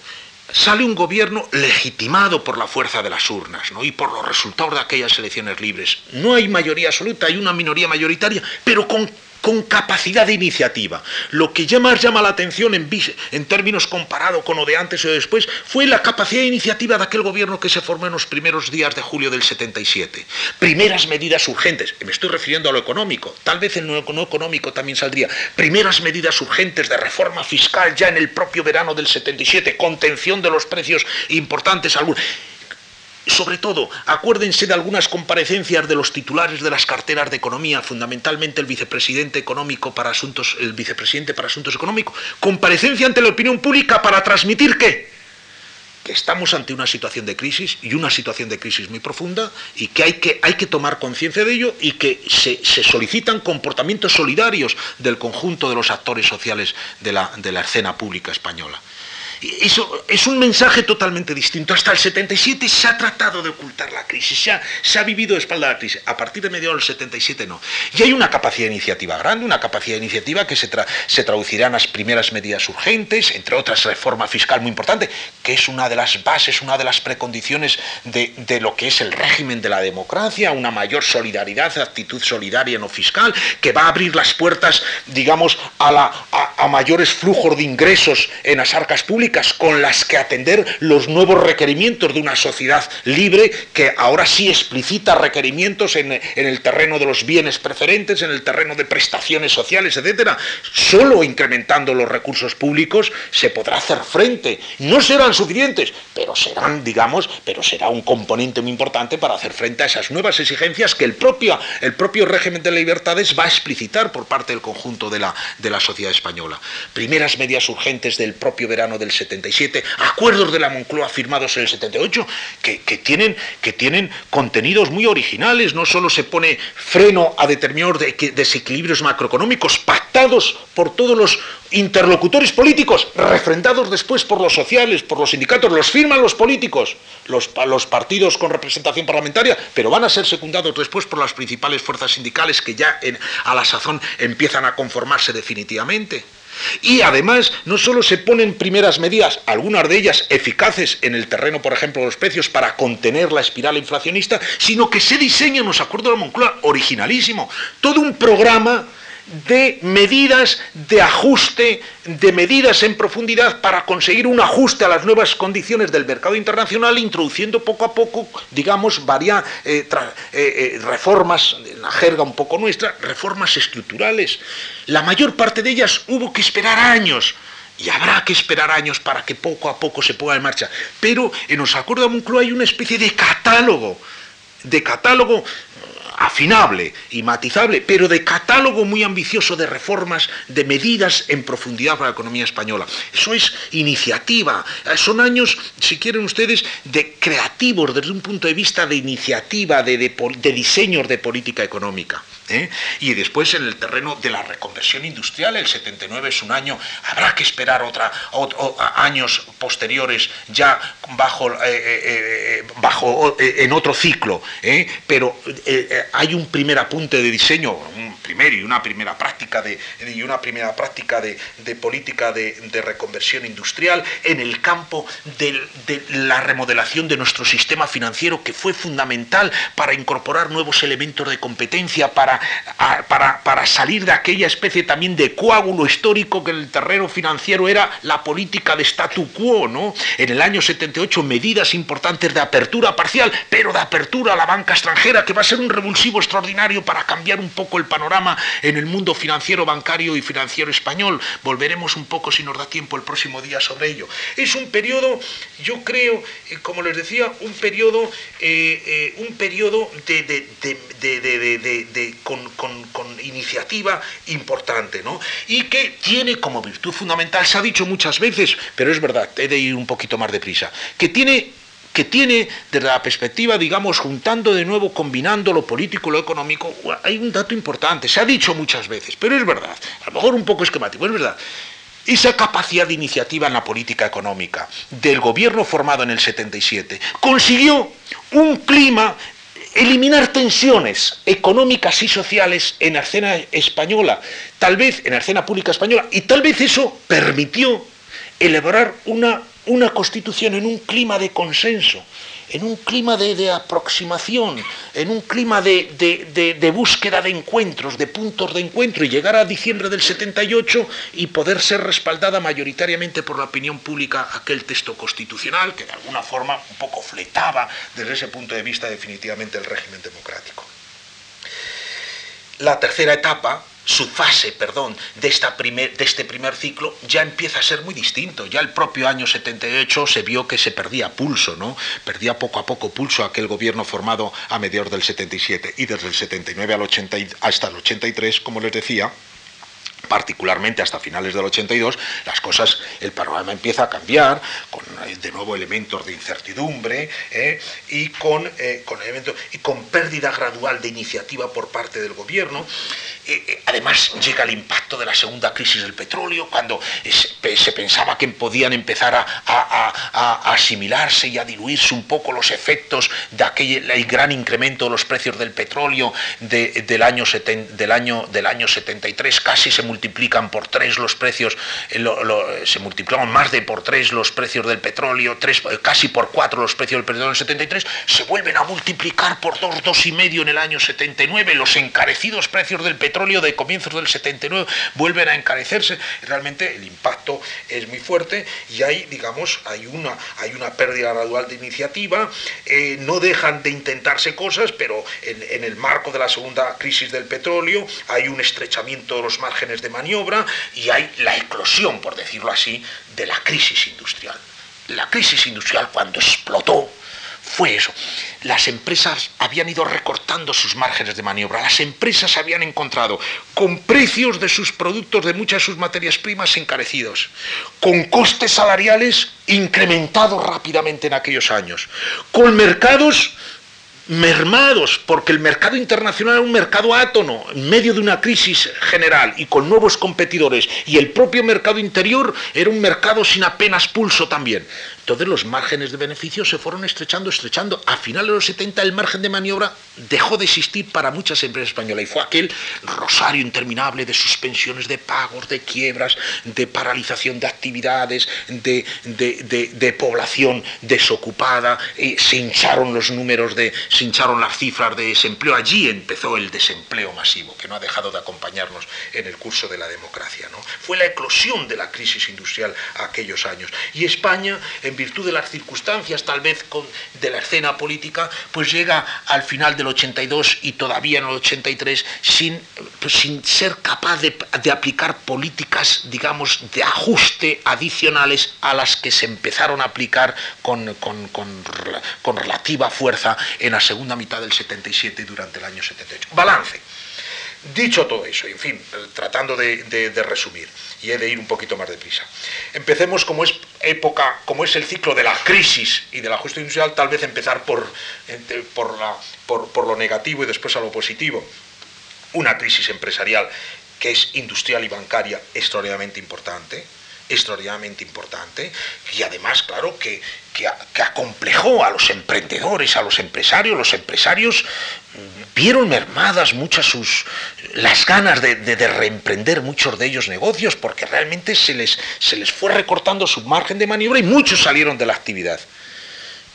sale un gobierno legitimado por la fuerza de las urnas ¿no? y por los resultados de aquellas elecciones libres. No hay mayoría absoluta, hay una minoría mayoritaria, pero con con capacidad de iniciativa. Lo que ya más llama la atención en, términos comparados con lo de antes o de después fue la capacidad de iniciativa de aquel gobierno que se formó en los primeros días de julio del 77. Primeras medidas urgentes, me estoy refiriendo a lo económico, tal vez en lo económico también saldría, primeras medidas urgentes de reforma fiscal ya en el propio verano del 77, contención de los precios importantes, sobre todo, acuérdense de algunas comparecencias de los titulares de las carteras de economía, fundamentalmente el vicepresidente económico para asuntos, el vicepresidente para asuntos económicos, comparecencia ante la opinión pública para transmitir qué? que estamos ante una situación de crisis y una situación de crisis muy profunda y que hay que, hay que tomar conciencia de ello y que se, solicitan comportamientos solidarios del conjunto de los actores sociales de la, de la escena pública española. Eso es un mensaje totalmente distinto. Hasta el 77 se ha tratado de ocultar la crisis, se ha, se ha vivido de espalda la crisis. A partir de mediados del 77 no. Y hay una capacidad de iniciativa grande, una capacidad de iniciativa que se, traducirá en las primeras medidas urgentes, entre otras reforma fiscal muy importante, que es una de las bases, una de las precondiciones de, lo que es el régimen de la democracia, una mayor solidaridad, actitud solidaria en lo fiscal, que va a abrir las puertas, digamos, a, a mayores flujos de ingresos en las arcas públicas con las que atender los nuevos requerimientos de una sociedad libre que ahora sí explicita requerimientos en, el terreno de los bienes preferentes, en el terreno de prestaciones sociales, etcétera. Solo incrementando los recursos públicos se podrá hacer frente. No serán suficientes, pero serán, digamos, pero será un componente muy importante para hacer frente a esas nuevas exigencias que el propio, el propio régimen de libertades va a explicitar por parte del conjunto de la, de la sociedad española. Primeras medidas urgentes del propio verano del 77, acuerdos de la Moncloa firmados en el 78, que, tienen, que tienen contenidos muy originales, no solo se pone freno a determinados desequilibrios macroeconómicos pactados por todos los interlocutores políticos, refrendados después por los sociales, por los sindicatos, los firman los políticos, los, los partidos con representación parlamentaria, pero van a ser secundados después por las principales fuerzas sindicales que ya a la sazón empiezan a conformarse definitivamente. Y además, no solo se ponen primeras medidas, algunas de ellas eficaces en el terreno, por ejemplo, de los precios para contener la espiral inflacionista, sino que se diseña, nos acuerdo de la Moncloa, originalísimo, todo un programa de medidas de ajuste, de medidas en profundidad para conseguir un ajuste a las nuevas condiciones del mercado internacional, introduciendo poco a poco, digamos, varia, eh, eh, eh, reformas, en la jerga un poco nuestra, reformas estructurales. La mayor parte de ellas hubo que esperar años. Y habrá que esperar años para que poco a poco se ponga en marcha. Pero en los acuerdos de Moncloa hay una especie de catálogo, de catálogo afinable y matizable, pero de catálogo muy ambicioso de reformas, de medidas en profundidad para la economía española. Eso es iniciativa. Son años, si quieren ustedes, de creativos desde un punto de vista de iniciativa, de, diseños de política económica. ¿eh? Y después en el terreno de la reconversión industrial, el 79 es un año, habrá que esperar otra, años posteriores ya bajo, eh, eh, bajo en otro ciclo, pero hay un primer apunte de diseño, un primero y una primera práctica de, y una primera práctica de, política de, reconversión industrial en el campo de, la remodelación de nuestro sistema financiero que fue fundamental para incorporar nuevos elementos de competencia, para para, salir de aquella especie también de coágulo histórico que en el terreno financiero era la política de statu quo, ¿no? En el año 78 medidas importantes de apertura parcial, pero de apertura a la banca extranjera, que va a ser un revulsivo extraordinario para cambiar un poco el panorama en el mundo financiero, bancario y financiero español. Volveremos un poco, si nos da tiempo, el próximo día sobre ello. Es un periodo, yo creo, eh, como les decía, un periodo, eh, eh, un periodo de, de con, iniciativa importante, ¿no? Y que tiene como virtud fundamental, se ha dicho muchas veces, pero es verdad, he de ir un poquito más deprisa, que tiene que tiene desde la perspectiva, digamos, juntando de nuevo, combinando lo político y lo económico, hay un dato importante, se ha dicho muchas veces, pero es verdad, a lo mejor un poco esquemático, es verdad. Esa capacidad de iniciativa en la política económica del gobierno formado en el 77 consiguió un clima eliminar tensiones económicas y sociales en la escena española, tal vez en la escena pública española, y tal vez eso permitió elaborar una, una constitución en un clima de consenso en un clima de, aproximación, en un clima de, búsqueda de encuentros, de puntos de encuentro, y llegar a diciembre del 78 y poder ser respaldada mayoritariamente por la opinión pública aquel texto constitucional que de alguna forma un poco fletaba desde ese punto de vista definitivamente el régimen democrático. La tercera etapa su fase, perdón, de, este primer ciclo ya empieza a ser muy distinto. Ya el propio año 78 se vio que se perdía pulso, ¿no? Perdía poco a poco pulso aquel gobierno formado a mediados del 77 y desde el 79 al 80, hasta el 83, como les decía, particularmente hasta finales del 82, las cosas, el panorama empieza a cambiar, con eh, de nuevo elementos de incertidumbre eh, y, con, eh, con elementos, y con pérdida gradual de iniciativa por parte del gobierno. además llega el impacto de la segunda crisis del petróleo, cuando se, pensaba que podían empezar a, asimilarse y a diluirse un poco los efectos de aquel el gran incremento de los precios del petróleo del, año del, año, del año 73, casi se multiplican por tres los precios, se multiplican más de por tres los precios del petróleo, tres, casi por cuatro los precios del petróleo en el 73, se vuelven a multiplicar por dos, dos y medio en el año 79, los encarecidos precios del petróleo de comienzos del 79 vuelven a encarecerse, realmente el impacto es muy fuerte y hay, digamos, hay una, hay una pérdida gradual de iniciativa, eh, no dejan de intentarse cosas, pero en, en el marco de la segunda crisis del petróleo hay un estrechamiento de los márgenes de maniobra y hay la eclosión, por decirlo así, de la crisis industrial. La crisis industrial cuando explotó fue eso. Las empresas habían ido recortando sus márgenes de maniobra. Las empresas habían encontrado con precios de sus productos, de muchas de sus materias primas encarecidos, con costes salariales incrementados rápidamente en aquellos años, con mercados mermados, porque el mercado internacional era un mercado átono, en medio de una crisis general y con nuevos competidores, y el propio mercado interior era un mercado sin apenas pulso también. Entonces los márgenes de beneficio se fueron estrechando, estrechando. A finales de los 70 el margen de maniobra dejó de existir para muchas empresas españolas y fue aquel rosario interminable de suspensiones de pagos, de quiebras, de paralización de actividades, de, población desocupada. se hincharon los números, de, se hincharon las cifras de desempleo. Allí empezó el desempleo masivo, que no ha dejado de acompañarnos en el curso de la democracia. ¿no? Fue la eclosión de la crisis industrial aquellos años. Y España, en virtud de las circunstancias tal vez de la escena política, pues llega al final del 82 y todavía en el 83 sin, pues sin ser capaz de, aplicar políticas, digamos, de ajuste adicionales a las que se empezaron a aplicar con, con relativa fuerza en la segunda mitad del 77 y durante el año 78. Balance. Dicho todo eso, en fin, tratando de, resumir, y he de ir un poquito más deprisa. Empecemos como es época, como es el ciclo de la crisis y de la industrial, tal vez empezar por, por, por lo negativo y después a lo positivo. Una crisis empresarial que es industrial y bancaria extraordinariamente importante, extraordinariamente importante y además, claro, que, que, acomplejó a los emprendedores, a los empresarios. Los empresarios vieron mermadas muchas sus las ganas de, de, reemprender muchos de ellos negocios porque realmente se les, se les fue recortando su margen de maniobra y muchos salieron de la actividad.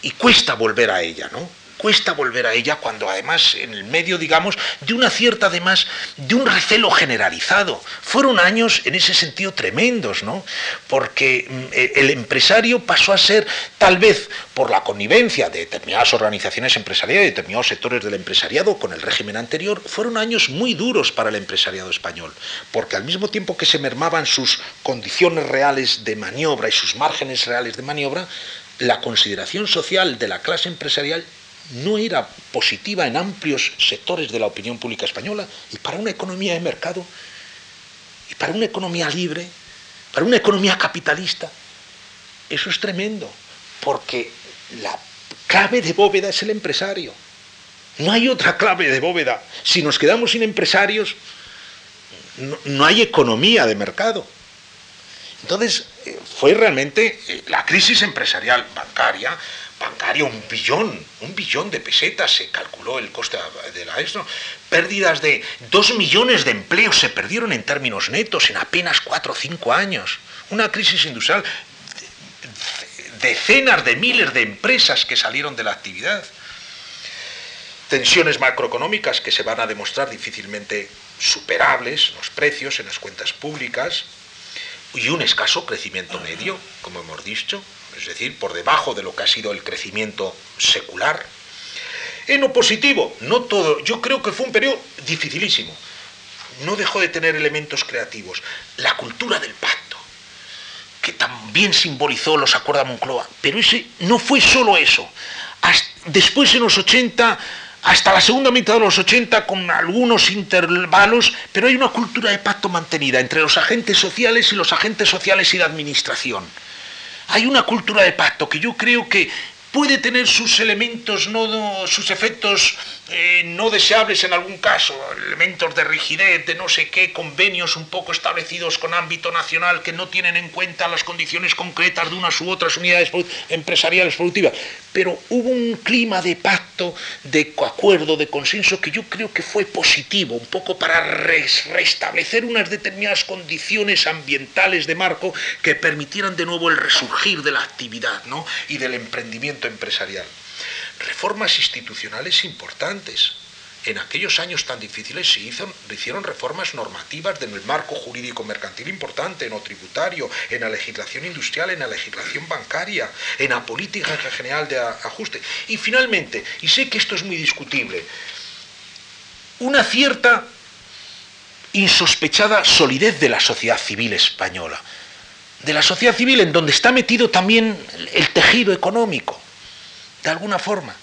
Y cuesta volver a ella, ¿no? Cuesta volver a ella cuando además en el medio, digamos, de una cierta además, de un recelo generalizado. Fueron años en ese sentido tremendos, ¿no? Porque mm, e, el empresario pasó a ser, tal vez por la connivencia de determinadas organizaciones empresariales, de determinados sectores del empresariado con el régimen anterior, fueron años muy duros para el empresariado español, porque al mismo tiempo que se mermaban sus condiciones reales de maniobra y sus márgenes reales de maniobra, la consideración social de la clase empresarial no era positiva en amplios sectores de la opinión pública española y para una economía de mercado y para una economía libre, para una economía capitalista, eso es tremendo, porque la clave de bóveda es el empresario. No hay otra clave de bóveda. Si nos quedamos sin empresarios, no, hay economía de mercado. Entonces, eh, fue realmente eh, la crisis empresarial bancaria bancario un billón, un billón de pesetas se calculó el coste de la esto. Pérdidas de dos millones de empleos se perdieron en términos netos en apenas cuatro o cinco años. Una crisis industrial, decenas de miles de empresas que salieron de la actividad. Tensiones macroeconómicas que se van a demostrar difícilmente superables los precios, en las cuentas públicas, y un escaso crecimiento medio, como hemos dicho, es decir, por debajo de lo que ha sido el crecimiento secular. En lo positivo, no todo, yo creo que fue un periodo dificilísimo. No dejó de tener elementos creativos. La cultura del pacto, que también simbolizó los acuerdos de Moncloa, pero ese no fue solo eso. después en los 80 hasta la segunda mitad de los 80 con algunos intervalos, pero hay una cultura de pacto mantenida entre los agentes sociales y los agentes sociales y la administración. Hay una cultura de pacto que yo creo que puede tener sus elementos, no, sus efectos eh, no deseables en algún caso, elementos de rigidez, de no sé qué, convenios un poco establecidos con ámbito nacional que no tienen en cuenta las condiciones concretas de unas u otras unidades empresariales productivas. Pero hubo un clima de pacto, de acuerdo, de consenso que yo creo que fue positivo, un poco para restablecer unas determinadas condiciones ambientales de marco que permitieran de nuevo el resurgir de la actividad ¿no? y del emprendimiento empresarial. Reformas institucionales importantes. En aquellos años tan difíciles se, hicieron reformas normativas del marco jurídico mercantil importante, en lo tributario, en la legislación industrial, en la legislación bancaria, en la política general de ajuste. Y finalmente, y sé que esto es muy discutible, una cierta insospechada solidez de la sociedad civil española, de la sociedad civil en donde está metido también el tejido económico de alguna forma.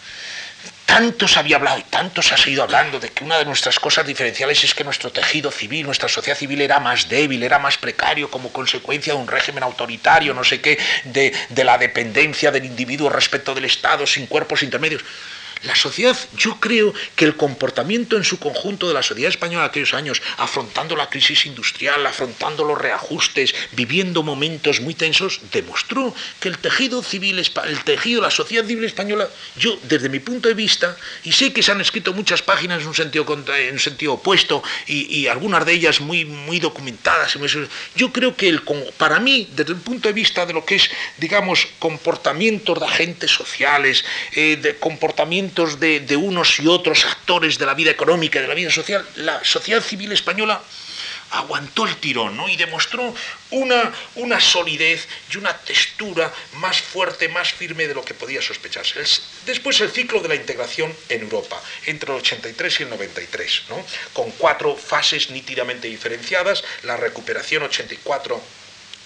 Tanto se había hablado y tanto se ha seguido hablando de que una de nuestras cosas diferenciales es que nuestro tejido civil, nuestra sociedad civil era más débil, era más precario como consecuencia de un régimen autoritario, no sé qué, de, de la dependencia del individuo respecto del Estado sin cuerpos intermedios. La sociedad, yo creo que el comportamiento en su conjunto de la sociedad española de aquellos años, afrontando la crisis industrial, afrontando los reajustes, viviendo momentos muy tensos, demostró que el tejido civil, el tejido la sociedad civil española, yo desde mi punto de vista, y sé que se han escrito muchas páginas en un sentido, en sentido opuesto y, algunas de ellas muy, muy documentadas, yo creo que el, para mí, desde el punto de vista de lo que es, digamos, comportamientos de agentes sociales, eh, de comportamientos de, unos y otros actores de la vida económica de la vida social, la sociedad civil española aguantó el tirón y demostró una, una, solidez y una textura más fuerte, más firme de lo que podía sospecharse. Después el ciclo de la integración en Europa, entre el 83 y el 93, con cuatro fases nítidamente diferenciadas, la recuperación 84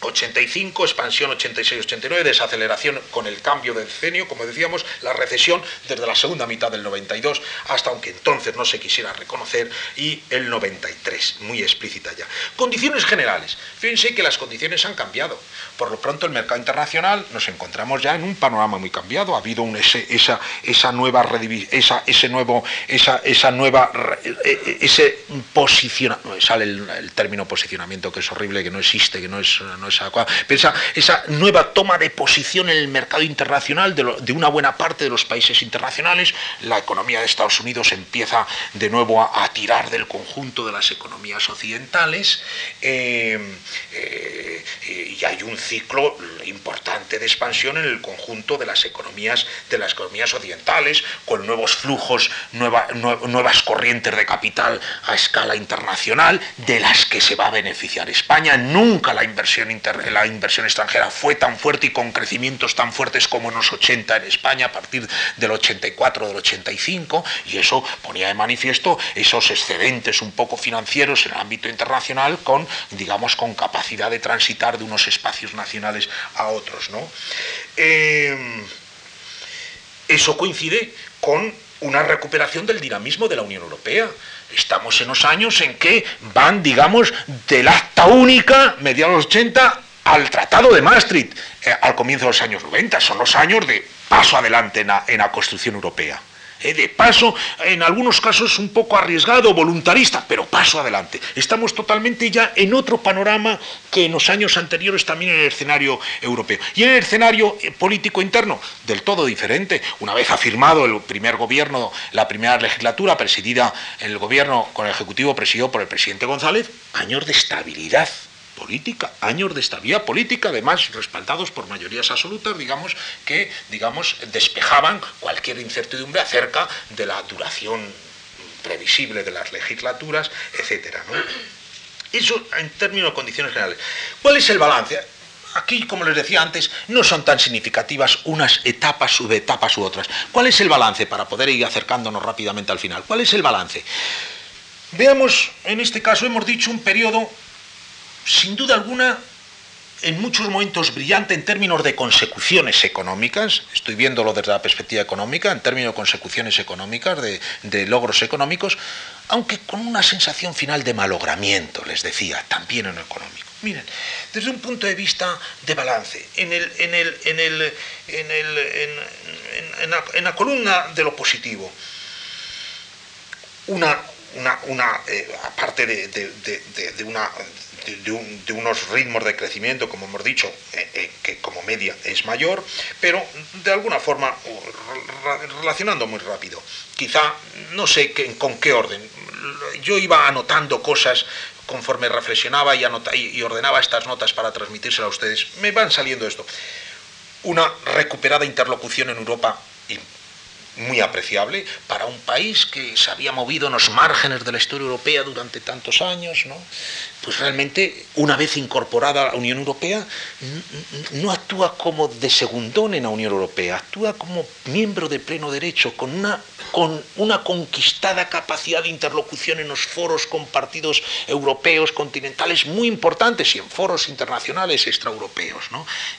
85, expansión 86-89, desaceleración con el cambio de decenio, como decíamos, la recesión desde la segunda mitad del 92 hasta aunque entonces no se quisiera reconocer, y el 93, muy explícita ya. Condiciones generales. Fíjense que las condiciones han cambiado. Por lo pronto el mercado internacional nos encontramos ya en un panorama muy cambiado. Ha habido un, esa, esa nueva esa, ese nuevo, esa, esa nueva, e, e, ese posicionamiento, sale el, término posicionamiento que es horrible, que no existe, que no es esa, esa, nueva toma de posición en el mercado internacional de, una buena parte de los países internacionales, la economía de Estados Unidos empieza de nuevo a, tirar del conjunto de las economías occidentales eh, eh, y hay un ciclo importante de expansión en el conjunto de las economías de las economías occidentales con nuevos flujos, nuevas corrientes de capital a escala internacional de las que se va a beneficiar España. Nunca la inversión la inversión extranjera fue tan fuerte y con crecimientos tan fuertes como en los 80 en España a partir del 84, del 85, y eso ponía de manifiesto esos excedentes un poco financieros en el ámbito internacional con, digamos, con capacidad de transitar de unos espacios nacionales a otros. ¿no? Em, eso coincide con una recuperación del dinamismo de la Unión Europea. Estamos en los años en que van, digamos, del acta única, mediados de los 80, al Tratado de Maastricht, eh, al comienzo de los años 90. Son los años de paso adelante en la construcción europea. Eh, de paso, en algunos casos un poco arriesgado, voluntarista, pero paso adelante. Estamos totalmente ya en otro panorama que en los años anteriores también en el escenario europeo. Y en el escenario eh, político interno, del todo diferente. Una vez afirmado el primer gobierno, la primera legislatura presidida el gobierno con el Ejecutivo presidido por el presidente González, años de estabilidad política, años de estabilidad política, además respaldados por mayorías absolutas, digamos, que digamos, despejaban cualquier incertidumbre acerca de la duración previsible de las legislaturas, etc. Eso en términos de condiciones generales. ¿Cuál es el balance? Aquí, como les decía antes, no son tan significativas unas etapas, subetapas u otras. ¿Cuál es el balance para poder ir acercándonos rápidamente al final? ¿Cuál es el balance? Veamos, en este caso hemos dicho un periodo sin duda alguna, en muchos momentos brillante en términos de consecuciones económicas, estoy viéndolo desde la perspectiva económica, en términos de consecuciones económicas, de, logros económicos, aunque con una sensación final de malogramiento, les decía, también en lo económico. Miren, desde un punto de vista de balance, en, la, columna de lo positivo, una, una, una eh, aparte de, una de, unos ritmos de crecimiento, como hemos dicho, eh, eh, que como media es mayor, pero de alguna forma relacionando muy rápido. Quizá, no sé con qué orden, yo iba anotando cosas conforme reflexionaba y, y ordenaba estas notas para transmitírselas a ustedes, me van saliendo esto. Una recuperada interlocución en Europa muy apreciable para un país que se había movido en los márgenes de la historia europea durante tantos años, pues realmente una vez incorporada a la Unión Europea no actúa como de segundón en la Unión Europea, actúa como miembro de pleno derecho, con una, con una conquistada capacidad de interlocución en los foros compartidos europeos, continentales, muy importantes y en foros internacionales extraeuropeos.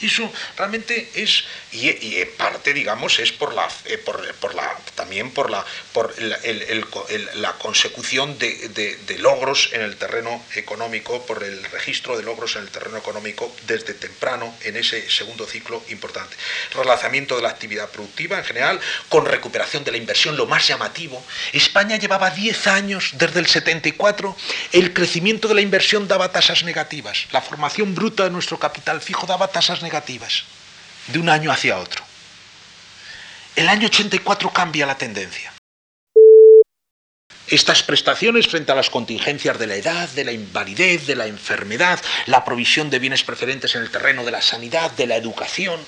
Eso realmente es, y, en parte, digamos, es por la, eh, por, la también por la, por la consecución de, de logros en el terreno económico por el registro de logros en el terreno económico desde temprano en ese segundo ciclo importante. Relanzamiento de la actividad productiva en general, con recuperación de la inversión, lo más llamativo. España llevaba 10 años, desde el 74, el crecimiento de la inversión daba tasas negativas. La formación bruta de nuestro capital fijo daba tasas negativas, de un año hacia otro. El año 84 cambia la tendencia. Estas prestaciones frente a las contingencias de la edad, de la invalidez, de la enfermedad, la provisión de bienes preferentes en el terreno de la sanidad, de la educación,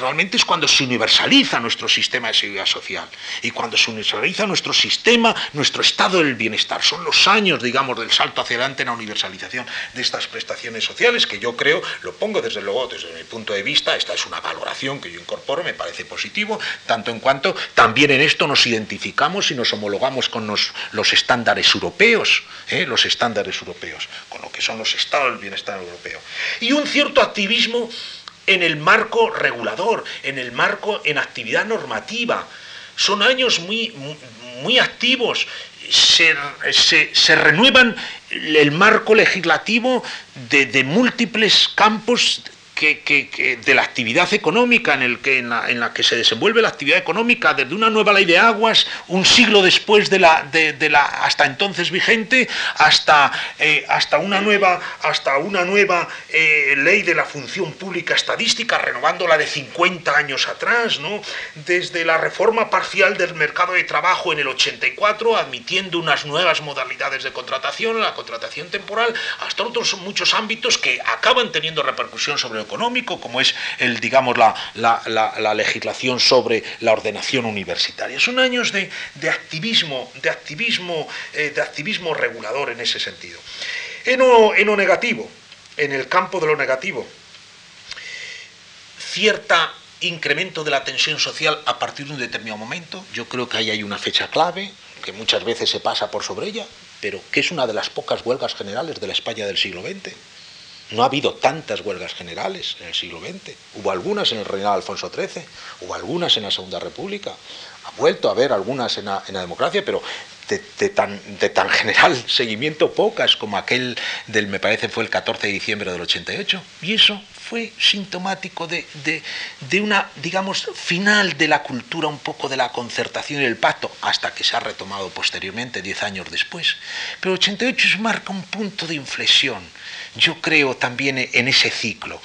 realmente es cuando se universaliza nuestro sistema de seguridad social y cuando se universaliza nuestro sistema, nuestro estado del bienestar. Son los años, digamos, del salto hacia adelante en la universalización de estas prestaciones sociales que yo creo, lo pongo desde luego desde mi punto de vista, esta es una valoración que yo incorporo, me parece positivo, tanto en cuanto también en esto nos identificamos y nos homologamos con los, estándares europeos, ¿eh? los estándares europeos, con lo que son los estados del bienestar europeo. Y un cierto activismo en el marco regulador, en el marco en actividad normativa. Son años muy, muy activos. Se, se, renuevan el marco legislativo de, de múltiples campos de la actividad económica en, la, que se desenvuelve la actividad económica desde una nueva ley de aguas, un siglo después de la, hasta entonces vigente, hasta, eh, hasta una nueva, hasta una nueva eh, ley de la función pública estadística, renovando la de 50 años atrás, ¿no? desde la reforma parcial del mercado de trabajo en el 84, admitiendo unas nuevas modalidades de contratación, la contratación temporal, hasta otros muchos ámbitos que acaban teniendo repercusión sobre el económico, como es el, digamos, la, legislación sobre la ordenación universitaria. Son años de, activismo, de activismo, eh, de activismo regulador en ese sentido. En lo, negativo, en el campo de lo negativo, cierta incremento de la tensión social a partir de un determinado momento. Yo creo que ahí hay una fecha clave, que muchas veces se pasa por sobre ella, pero que es una de las pocas huelgas generales de la España del siglo XX. No ha habido tantas huelgas generales en el siglo XX. Hubo algunas en el reinado de Alfonso XIII, hubo algunas en la Segunda República. Ha vuelto a haber algunas en la, democracia, pero de, tan, general seguimiento pocas como aquel del, me parece, fue el 14 de diciembre del 88. Y eso fue sintomático de, una, digamos, final de la cultura un poco de la concertación y el pacto, hasta que se ha retomado posteriormente, diez años después. Pero el 88 marca un punto de inflexión yo creo también en ese ciclo.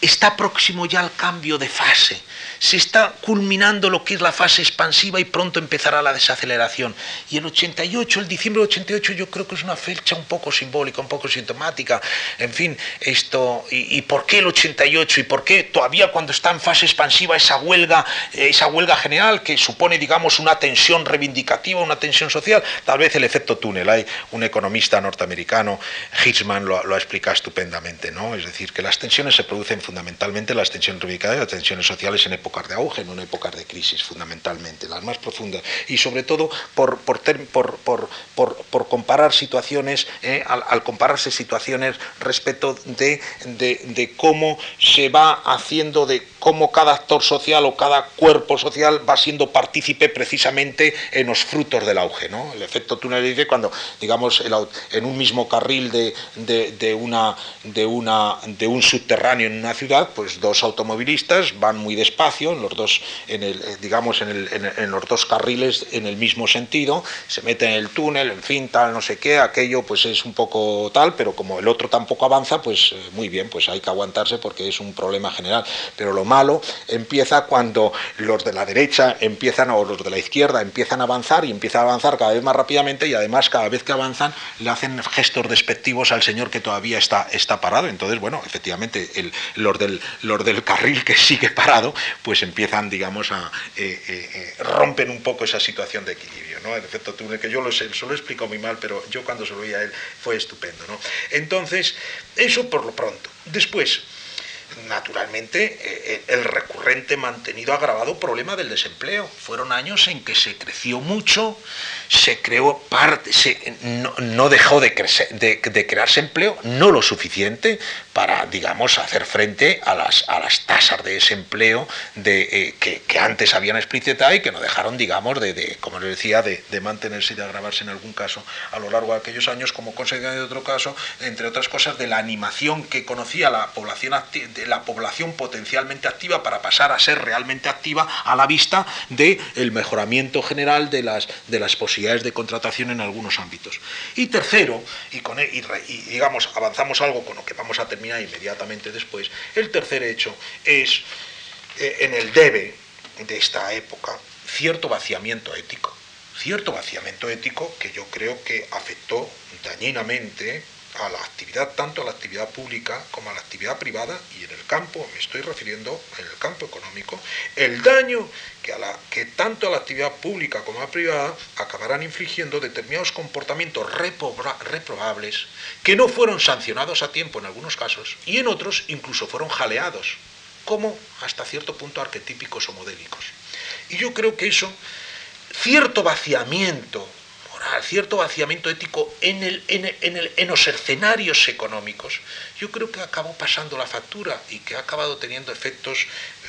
Está próximo ya al cambio de fase se está culminando lo que es la fase expansiva y pronto empezará la desaceleración. Y el 88, el diciembre del 88, yo creo que es una fecha un poco simbólica, un poco sintomática. En fin, esto, y, por qué el 88 y por qué todavía cuando está en fase expansiva esa huelga, esa huelga general que supone, digamos, una tensión reivindicativa, una tensión social, tal vez el efecto túnel. Hay un economista norteamericano, Hitchman, lo, lo ha explicado estupendamente, ¿no? Es decir, que las tensiones se producen fundamentalmente las tensiones reivindicadas y las tensiones sociales en épocas de auge, no en épocas de crisis, fundamentalmente, las más profundas. Y sobre todo por, por, por, comparar situaciones, eh, al, compararse situaciones respecto de, de, cómo se va haciendo, de cómo cada actor social o cada cuerpo social va siendo partícipe precisamente en los frutos del auge. ¿no? El efecto túnel dice cuando, digamos, en un mismo carril de, de, una, de, una, de un subterráneo en una ciudad, pues dos automovilistas van muy despacio, en los dos, eh, digamos, en, los dos carriles en el mismo sentido, se meten en el túnel, en fin, tal, no sé qué, aquello pues es un poco tal, pero como el otro tampoco avanza, pues eh, muy bien, pues hay que aguantarse porque es un problema general. Pero lo malo empieza cuando los de la derecha empiezan o los de la izquierda empiezan a avanzar y empiezan a avanzar cada vez más rápidamente y además cada vez que avanzan le hacen gestos despectivos al señor que todavía está, está parado. Entonces, bueno, efectivamente, los, del, los del carril que sigue parado, pues empiezan, digamos, a eh, eh, eh, rompen un poco esa situación de equilibrio, ¿no? El efecto túnel, que yo lo se lo explico muy mal, pero yo cuando se lo oí a él fue estupendo, ¿no? Entonces, eso por lo pronto. Después, naturalmente, el recurrente, mantenido, agravado problema del desempleo. Fueron años en que se creció mucho, se creó parte, se, no, dejó de, crecer, de, crearse empleo, no lo suficiente para, digamos, hacer frente a las, a las tasas de desempleo de, eh, que, antes habían explicitado y que no dejaron, digamos, de, como les decía, de, mantenerse y de agravarse en algún caso a lo largo de aquellos años, como consecuencia de otro caso, entre otras cosas, de la animación que conocía la población, de la población potencialmente activa para pasar a ser realmente activa a la vista del el mejoramiento general de las, de las posibilidades de contratación en algunos ámbitos. Y tercero, y, con, e, y, digamos, avanzamos algo con lo que vamos a terminar inmediatamente después, el tercer hecho es, eh, en el debe de esta época, cierto vaciamiento ético. Cierto vaciamiento ético que yo creo que afectó dañinamente a la actividad, tanto a la actividad pública como a la actividad privada, y en el campo, me estoy refiriendo en el campo económico, el daño que, a la, que tanto a la actividad pública como a la privada acabarán infligiendo determinados comportamientos reprobables que no fueron sancionados a tiempo en algunos casos y en otros incluso fueron jaleados, como hasta cierto punto arquetípicos o modélicos. Y yo creo que eso, cierto vaciamiento cierto vaciamiento ético en, el, en, los escenarios económicos, yo creo que acabó pasando la factura y que ha acabado teniendo efectos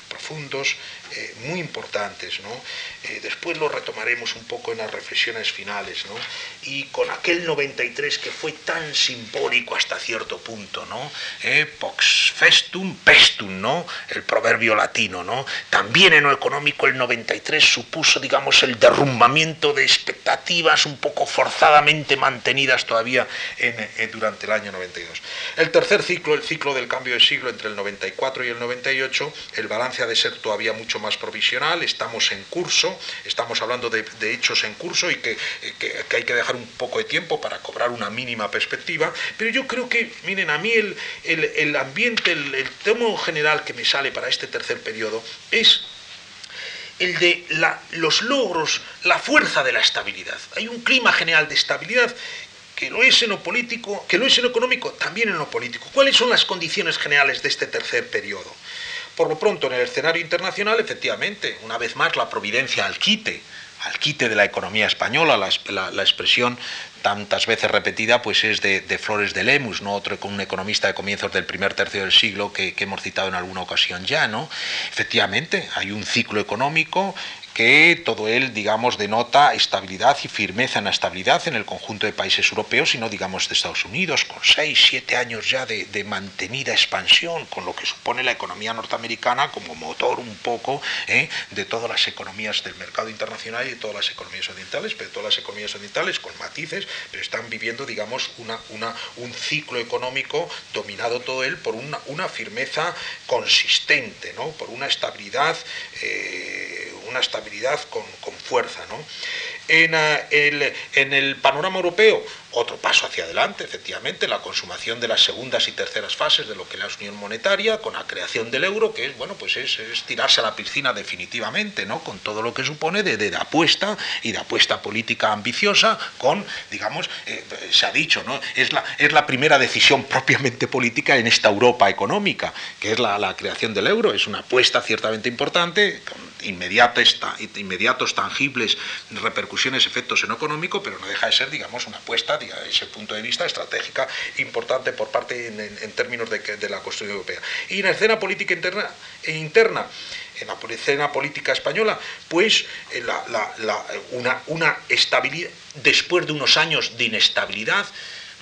profundos eh, muy importantes. ¿no? Eh, después lo retomaremos un poco en las reflexiones finales. ¿no? Y con aquel 93 que fue tan simbólico hasta cierto punto, ¿no? Eh, pox festum pestum, ¿no? el proverbio latino. ¿no? También en lo económico el 93 supuso, digamos, el derrumbamiento de expectativas un poco forzadamente mantenidas todavía en, durante el año 92. El tercer ciclo, el ciclo del cambio de siglo entre el 94 y el 98, el balance ha de ser todavía mucho provisional, estamos en curso, estamos hablando de, hechos en curso y que, hay que dejar un poco de tiempo para cobrar una mínima perspectiva, pero yo creo que, miren, a mí el, el, ambiente, el, tema general que me sale para este tercer periodo es el de los logros, la fuerza de la estabilidad. Hay un clima general de estabilidad que lo es en lo político, que lo es en lo económico, también en lo político. ¿Cuáles son las condiciones generales de este tercer periodo? Por lo pronto, en el escenario internacional, efectivamente, una vez más, la providencia al quite, al quite de la economía española, la, expresión tantas veces repetida, pues es de, Flores de Lemus, ¿no? otro un economista de comienzos del primer tercio del siglo que, que, hemos citado en alguna ocasión ya, ¿no? Efectivamente, hay un ciclo económico que todo él, digamos, denota estabilidad y firmeza en la estabilidad en el conjunto de países europeos y no, digamos, de Estados Unidos, con seis, siete años ya de, mantenida expansión, con lo que supone la economía norteamericana como motor un poco ¿eh? de todas las economías del mercado internacional y de todas las economías orientales, pero todas las economías orientales con matices, pero están viviendo, digamos, una, un ciclo económico dominado todo él por una, una firmeza consistente, ¿no? por una estabilidad, eh, una estabilidad con, fuerza. ¿no? En, el, en el panorama europeo, otro paso hacia adelante, efectivamente, la consumación de las segundas y terceras fases de lo que es la unión monetaria, con la creación del euro, que es, bueno, pues es, tirarse a la piscina definitivamente, ¿no? Con todo lo que supone de, apuesta y de apuesta política ambiciosa, con, digamos, eh, se ha dicho, ¿no? Es la, es la primera decisión propiamente política en esta Europa económica, que es la, la creación del euro, es una apuesta ciertamente importante, con inmediatos, inmediatos tangibles repercusiones, efectos en económico, pero no deja de ser, digamos, una apuesta desde ese punto de vista estratégica importante por parte en, términos de, la Constitución Europea. Y en la escena política interna, e interna en la escena política española, pues eh, una, una estabilidad, después de unos años de inestabilidad,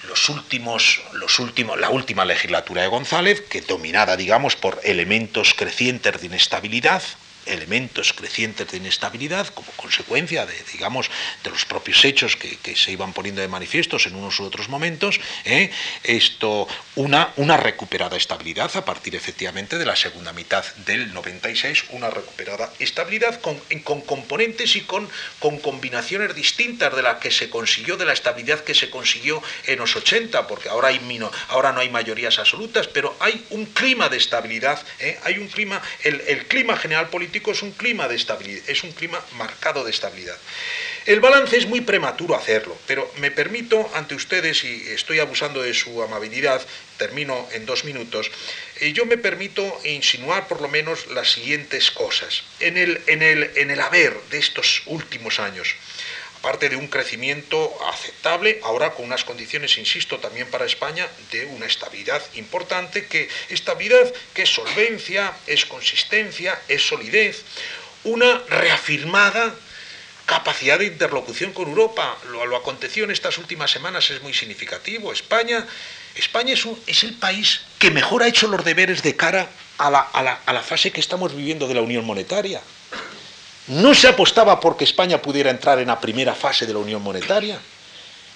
los últimos, los últimos, la última legislatura de González, que dominada, digamos, por elementos crecientes de inestabilidad, elementos crecientes de inestabilidad como consecuencia de, digamos, de los propios hechos que, se iban poniendo de manifiestos en unos u otros momentos, ¿eh? esto, una, una recuperada estabilidad a partir efectivamente de la segunda mitad del 96, una recuperada estabilidad con, con componentes y con, con combinaciones distintas de la que se consiguió, de la estabilidad que se consiguió en los 80, porque ahora, hay, ahora no hay mayorías absolutas, pero hay un clima de estabilidad, ¿eh? hay un clima, el, el clima general político es un clima de estabilidad, es un clima marcado de estabilidad. El balance es muy prematuro hacerlo, pero me permito ante ustedes, y estoy abusando de su amabilidad, termino en dos minutos, eh, yo me permito insinuar por lo menos las siguientes cosas. En el, en el, en el haber de estos últimos años, aparte de un crecimiento aceptable, ahora con unas condiciones, insisto, también para España, de una estabilidad importante, que estabilidad que es solvencia, es consistencia, es solidez, una reafirmada capacidad de interlocución con Europa. Lo, lo aconteció en estas últimas semanas es muy significativo. España, España es, el país que mejor ha hecho los deberes de cara a la fase que estamos viviendo de la Unión Monetaria. No se apostaba porque España pudiera entrar en la primera fase de la Unión Monetaria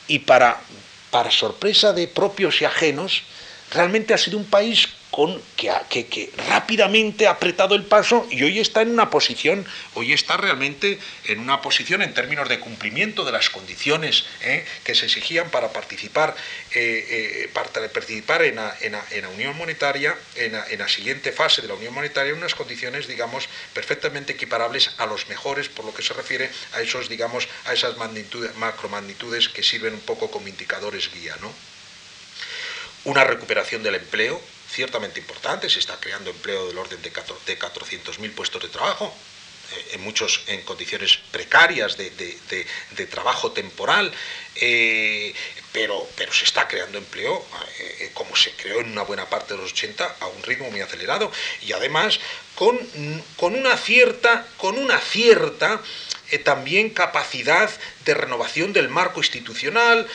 y para, para sorpresa de propios y ajenos, realmente ha sido un país que, rápidamente ha apretado el paso y hoy está en una posición, hoy está realmente en una posición en términos de cumplimiento de las condiciones ¿eh? que se exigían para participar, eh, eh, para participar en la, Unión Monetaria, en la, siguiente fase de la Unión Monetaria, en unas condiciones, digamos, perfectamente equiparables a los mejores por lo que se refiere a esos, digamos, a esas magnitudes, macromagnitudes que sirven un poco como indicadores guía, ¿no? Una recuperación del empleo, ciertamente importante, se está creando empleo del orden de 400.000 puestos de trabajo, eh, en muchos en condiciones precarias de, trabajo temporal, eh, pero, pero se está creando empleo, eh, como se creó en una buena parte de los 80, a un ritmo muy acelerado, y además con, con una cierta, con una cierta también capacidad de renovación del marco institucional,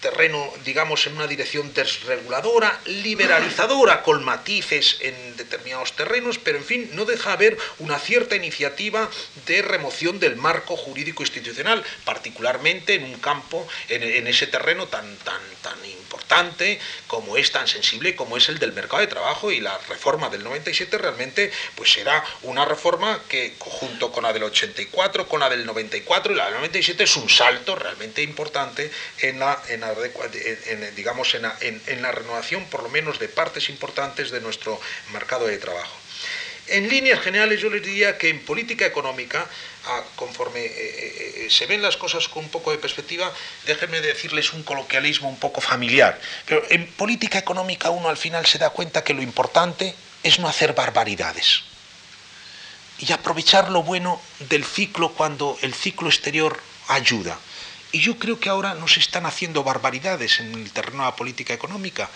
terreno, digamos, en una dirección desreguladora, liberalizadora, con matices en determinados terrenos, pero en fin, no deja haber una cierta iniciativa de remoción del marco jurídico institucional, particularmente en un campo, en, ese terreno tan, tan, tan importante como es, tan sensible como es el del mercado de trabajo y la reforma del 97 realmente pues será una reforma que junto con la del 84, con la del 94 y la del 97 es un salto realmente importante en la, digamos, en la, renovación, por lo menos, de partes importantes de nuestro mercado de trabajo. En líneas generales yo les diría que en política económica, ah, conforme eh, eh, eh, se ven las cosas con un poco de perspectiva, déjenme decirles un coloquialismo un poco familiar, pero en política económica uno al final se da cuenta que lo importante es no hacer barbaridades y aprovechar lo bueno del ciclo cuando el ciclo exterior ayuda. Y yo creo que ahora nos están haciendo barbaridades en el terreno de la política económica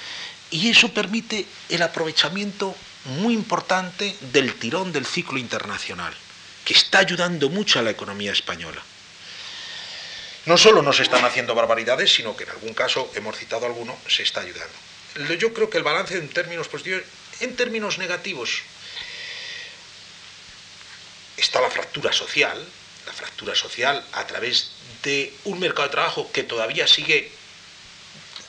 y eso permite el aprovechamiento muy importante del tirón del ciclo internacional, que está ayudando mucho a la economía española. No solo nos están haciendo barbaridades, sino que en algún caso, hemos citado alguno, se está ayudando. Yo creo que el balance en términos positivos, en términos negativos, está la fractura social, la fractura social a través de un mercado de trabajo que todavía sigue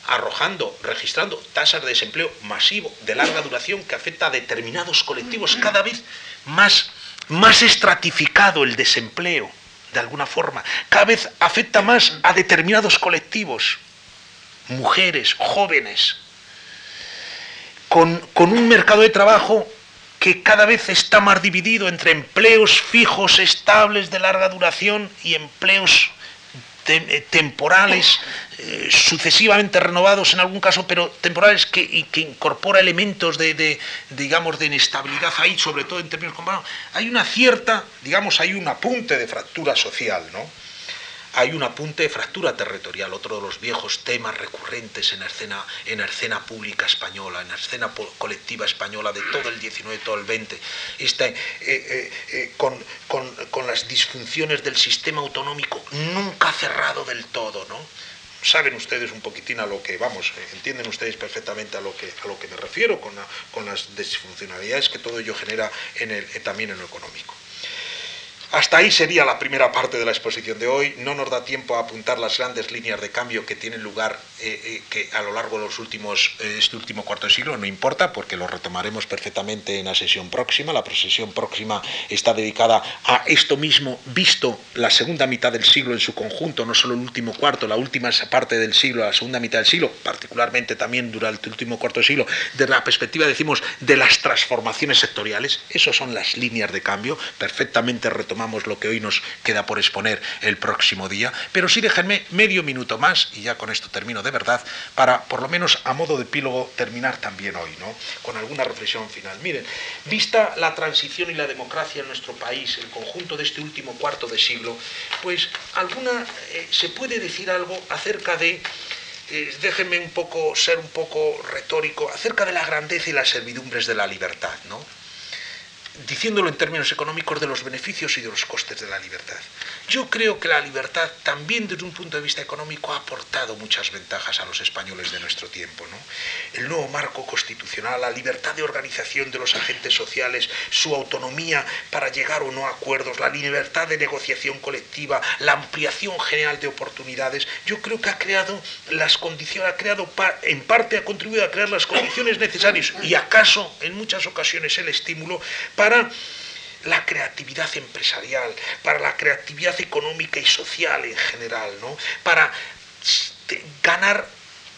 arrojando, registrando tasas de desempleo masivo de larga duración que afecta a determinados colectivos cada vez más más estratificado el desempleo, de alguna forma. Cada vez afecta más a determinados colectivos, mujeres, jóvenes, con, con un mercado de trabajo que cada vez está más dividido entre empleos fijos, estables, de larga duración y empleos eh, temporales, eh, sucesivamente renovados en algún caso, pero temporales que, y que incorpora elementos de, digamos, de inestabilidad ahí, sobre todo en términos comparados. Hay una cierta, digamos, hay un apunte de fractura social, ¿no? Hay un apunte de fractura territorial, otro de los viejos temas recurrentes en la escena, en la escena pública española, en la escena colectiva española de todo el 19 y todo el 20, este, eh, eh, eh, con, con, las disfunciones del sistema autonómico nunca cerrado del todo, ¿no? saben ustedes un poquitín a lo que, vamos, entienden ustedes perfectamente a lo que, a lo que me refiero con, con las disfuncionalidades que todo ello genera en el, también en lo económico. Hasta ahí sería la primera parte de la exposición de hoy. No nos da tiempo a apuntar las grandes líneas de cambio que tienen lugar eh, eh, que a lo largo de los últimos, eh, este último cuarto de siglo. No importa porque lo retomaremos perfectamente en la sesión próxima. La sesión próxima está dedicada a esto mismo, visto la segunda mitad del siglo en su conjunto, no solo el último cuarto, la última parte del siglo, la segunda mitad del siglo, particularmente también durante el último cuarto de siglo, desde la perspectiva, decimos, de las transformaciones sectoriales. Esas son las líneas de cambio perfectamente retomadas lo que hoy nos queda por exponer el próximo día, pero sí déjenme medio minuto más, y ya con esto termino de verdad, para por lo menos a modo de epílogo terminar también hoy, ¿no? Con alguna reflexión final. Miren, vista la transición y la democracia en nuestro país, el conjunto de este último cuarto de siglo, pues alguna eh, se puede decir algo acerca de eh, déjenme un poco ser un poco retórico acerca de la grandeza y las servidumbres de la libertad, ¿no? Diciéndolo en términos económicos, de los beneficios y de los costes de la libertad. Yo creo que la libertad también desde un punto de vista económico ha aportado muchas ventajas a los españoles de nuestro tiempo. ¿no? El nuevo marco constitucional, la libertad de organización de los agentes sociales, su autonomía para llegar o no a acuerdos, la libertad de negociación colectiva, la ampliación general de oportunidades, yo creo que ha creado las condiciones, ha creado en parte ha contribuido a crear las condiciones necesarias y acaso en muchas ocasiones el estímulo para la creatividad empresarial, para la creatividad económica y social en general, ¿no? para ganar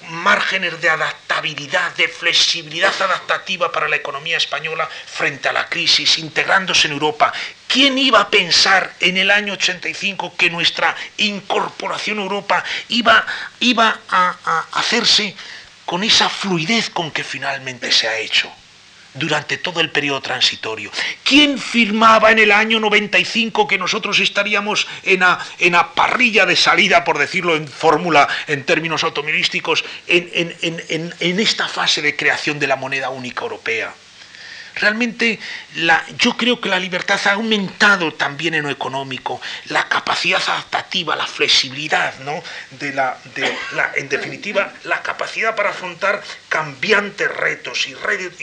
márgenes de adaptabilidad, de flexibilidad adaptativa para la economía española frente a la crisis, integrándose en Europa. ¿Quién iba a pensar en el año 85 que nuestra incorporación a Europa iba, iba a, a hacerse con esa fluidez con que finalmente se ha hecho? Durante todo el periodo transitorio. ¿Quién firmaba en el año 95 que nosotros estaríamos en la, en parrilla de salida, por decirlo en fórmula, en términos automovilísticos, en, en esta fase de creación de la moneda única europea? Realmente yo creo que la libertad ha aumentado también en lo económico, la capacidad adaptativa, la flexibilidad, ¿no? de la, en definitiva, la capacidad para afrontar cambiantes retos y,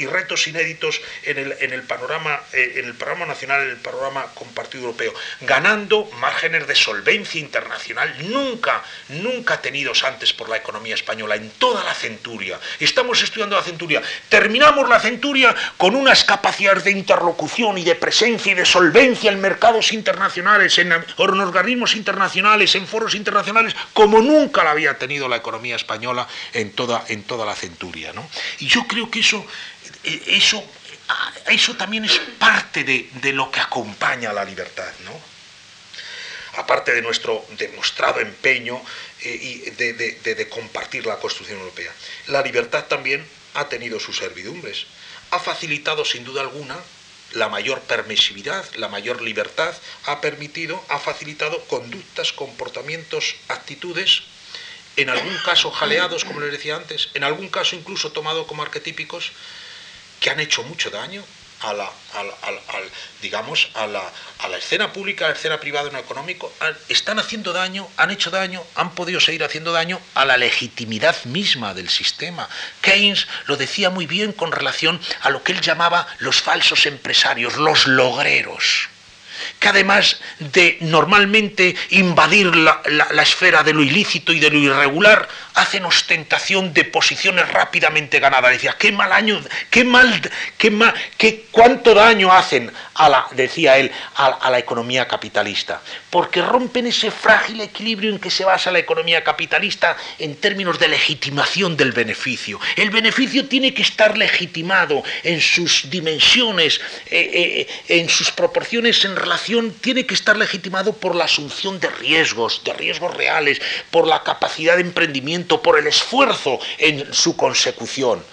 retos inéditos en el, panorama, eh, en el panorama nacional, en el panorama compartido europeo, ganando márgenes de solvencia internacional nunca, nunca tenidos antes por la economía española en toda la centuria. Estamos estudiando la centuria, terminamos la centuria con una capacidades de interlocución y de presencia y de solvencia en mercados internacionales, en organismos internacionales, en foros internacionales, como nunca la había tenido la economía española en toda la centuria. Y yo creo que eso, eh, eso, eso también es parte de, lo que acompaña a la libertad. ¿no? aparte de nuestro demostrado empeño eh, y de, de, compartir la construcción europea. La libertad también ha tenido sus servidumbres ha facilitado sin duda alguna la mayor permisividad, la mayor libertad, ha permitido, ha facilitado conductas, comportamientos, actitudes, en algún caso jaleados, como les decía antes, en algún caso incluso tomado como arquetípicos, que han hecho mucho daño a la, digamos, a la, a la escena pública, a la escena privada en lo económico, están haciendo daño, han hecho daño, han podido seguir haciendo daño a la legitimidad misma del sistema. Keynes lo decía muy bien con relación a lo que él llamaba los falsos empresarios, los logreros que además de normalmente invadir la, esfera de lo ilícito y de lo irregular, hacen ostentación de posiciones rápidamente ganadas. Decía, qué mal año, qué mal, qué mal, qué, cuánto daño hacen a la, decía él, a, la economía capitalista, porque rompen ese frágil equilibrio en que se basa la economía capitalista en términos de legitimación del beneficio. El beneficio tiene que estar legitimado en sus dimensiones, eh, eh, en sus proporciones en relación, tiene que estar legitimado por la asunción de riesgos, de riesgos reales, por la capacidad de emprendimiento, por el esfuerzo en su consecución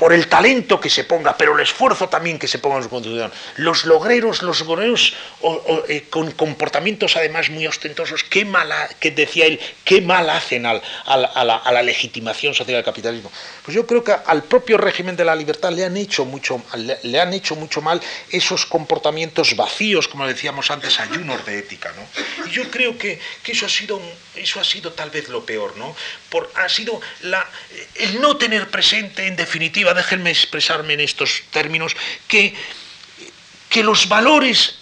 por el talento que se ponga, pero el esfuerzo también que se ponga en su construcción. Los logreros, los logreros eh, con comportamientos además muy ostentosos, qué mal, que decía él, qué mal hacen a, la, legitimación social del capitalismo. Pues yo creo que al propio régimen de la libertad le han hecho mucho, le, han hecho mucho mal esos comportamientos vacíos, como decíamos antes, ayunos de ética. ¿no? Y yo creo que, eso, ha sido, eso ha sido tal vez lo peor, ¿no? Por, ha sido el no tener presente, en definitiva, déjenme expresarme en estos términos, que, que los valores,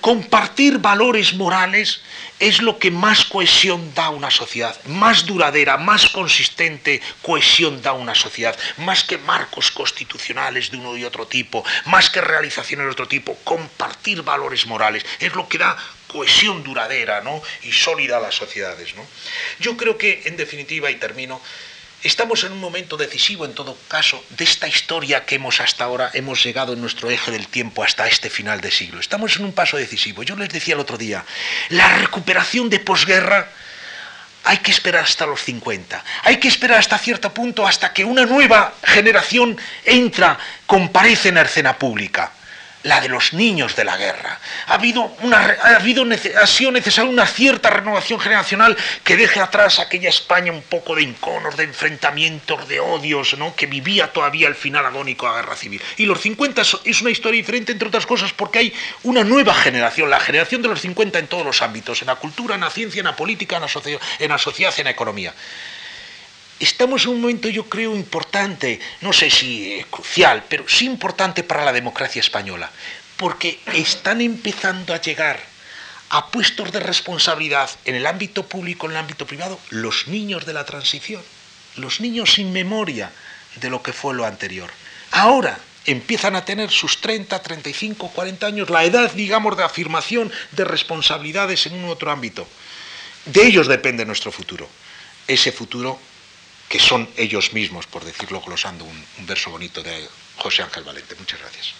compartir valores morales es lo que más cohesión da a una sociedad, más duradera, más consistente cohesión da a una sociedad, más que marcos constitucionales de uno y otro tipo, más que realizaciones de otro tipo, compartir valores morales es lo que da cohesión duradera ¿no? y sólida a las sociedades. ¿no? Yo creo que, en definitiva, y termino, Estamos en un momento decisivo, en todo caso, de esta historia que hemos hasta ahora, hemos llegado en nuestro eje del tiempo hasta este final de siglo. Estamos en un paso decisivo. Yo les decía el otro día, la recuperación de posguerra hay que esperar hasta los 50. Hay que esperar hasta cierto punto, hasta que una nueva generación entra, comparece en la escena pública la de los niños de la guerra. Ha, habido sido necesaria una cierta renovación generacional que deje atrás aquella España un poco de inconos, de enfrentamientos, de odios, ¿no? que vivía todavía el final agónico de la guerra civil. Y los 50 es una historia diferente, entre otras cosas, porque hay una nueva generación, la generación de los 50 en todos los ámbitos, en la cultura, en la ciencia, en la política, en la, en la sociedad, en la economía. Estamos en un momento, yo creo, importante, no sé si crucial, pero sí importante para la democracia española, porque están empezando a llegar a puestos de responsabilidad en el ámbito público, en el ámbito privado, los niños de la transición, los niños sin memoria de lo que fue lo anterior. Ahora empiezan a tener sus 30, 35, 40 años, la edad, digamos, de afirmación de responsabilidades en un otro ámbito. De ellos depende nuestro futuro. Ese futuro que son ellos mismos, por decirlo glosando un, un verso bonito de José Ángel Valente. Muchas gracias.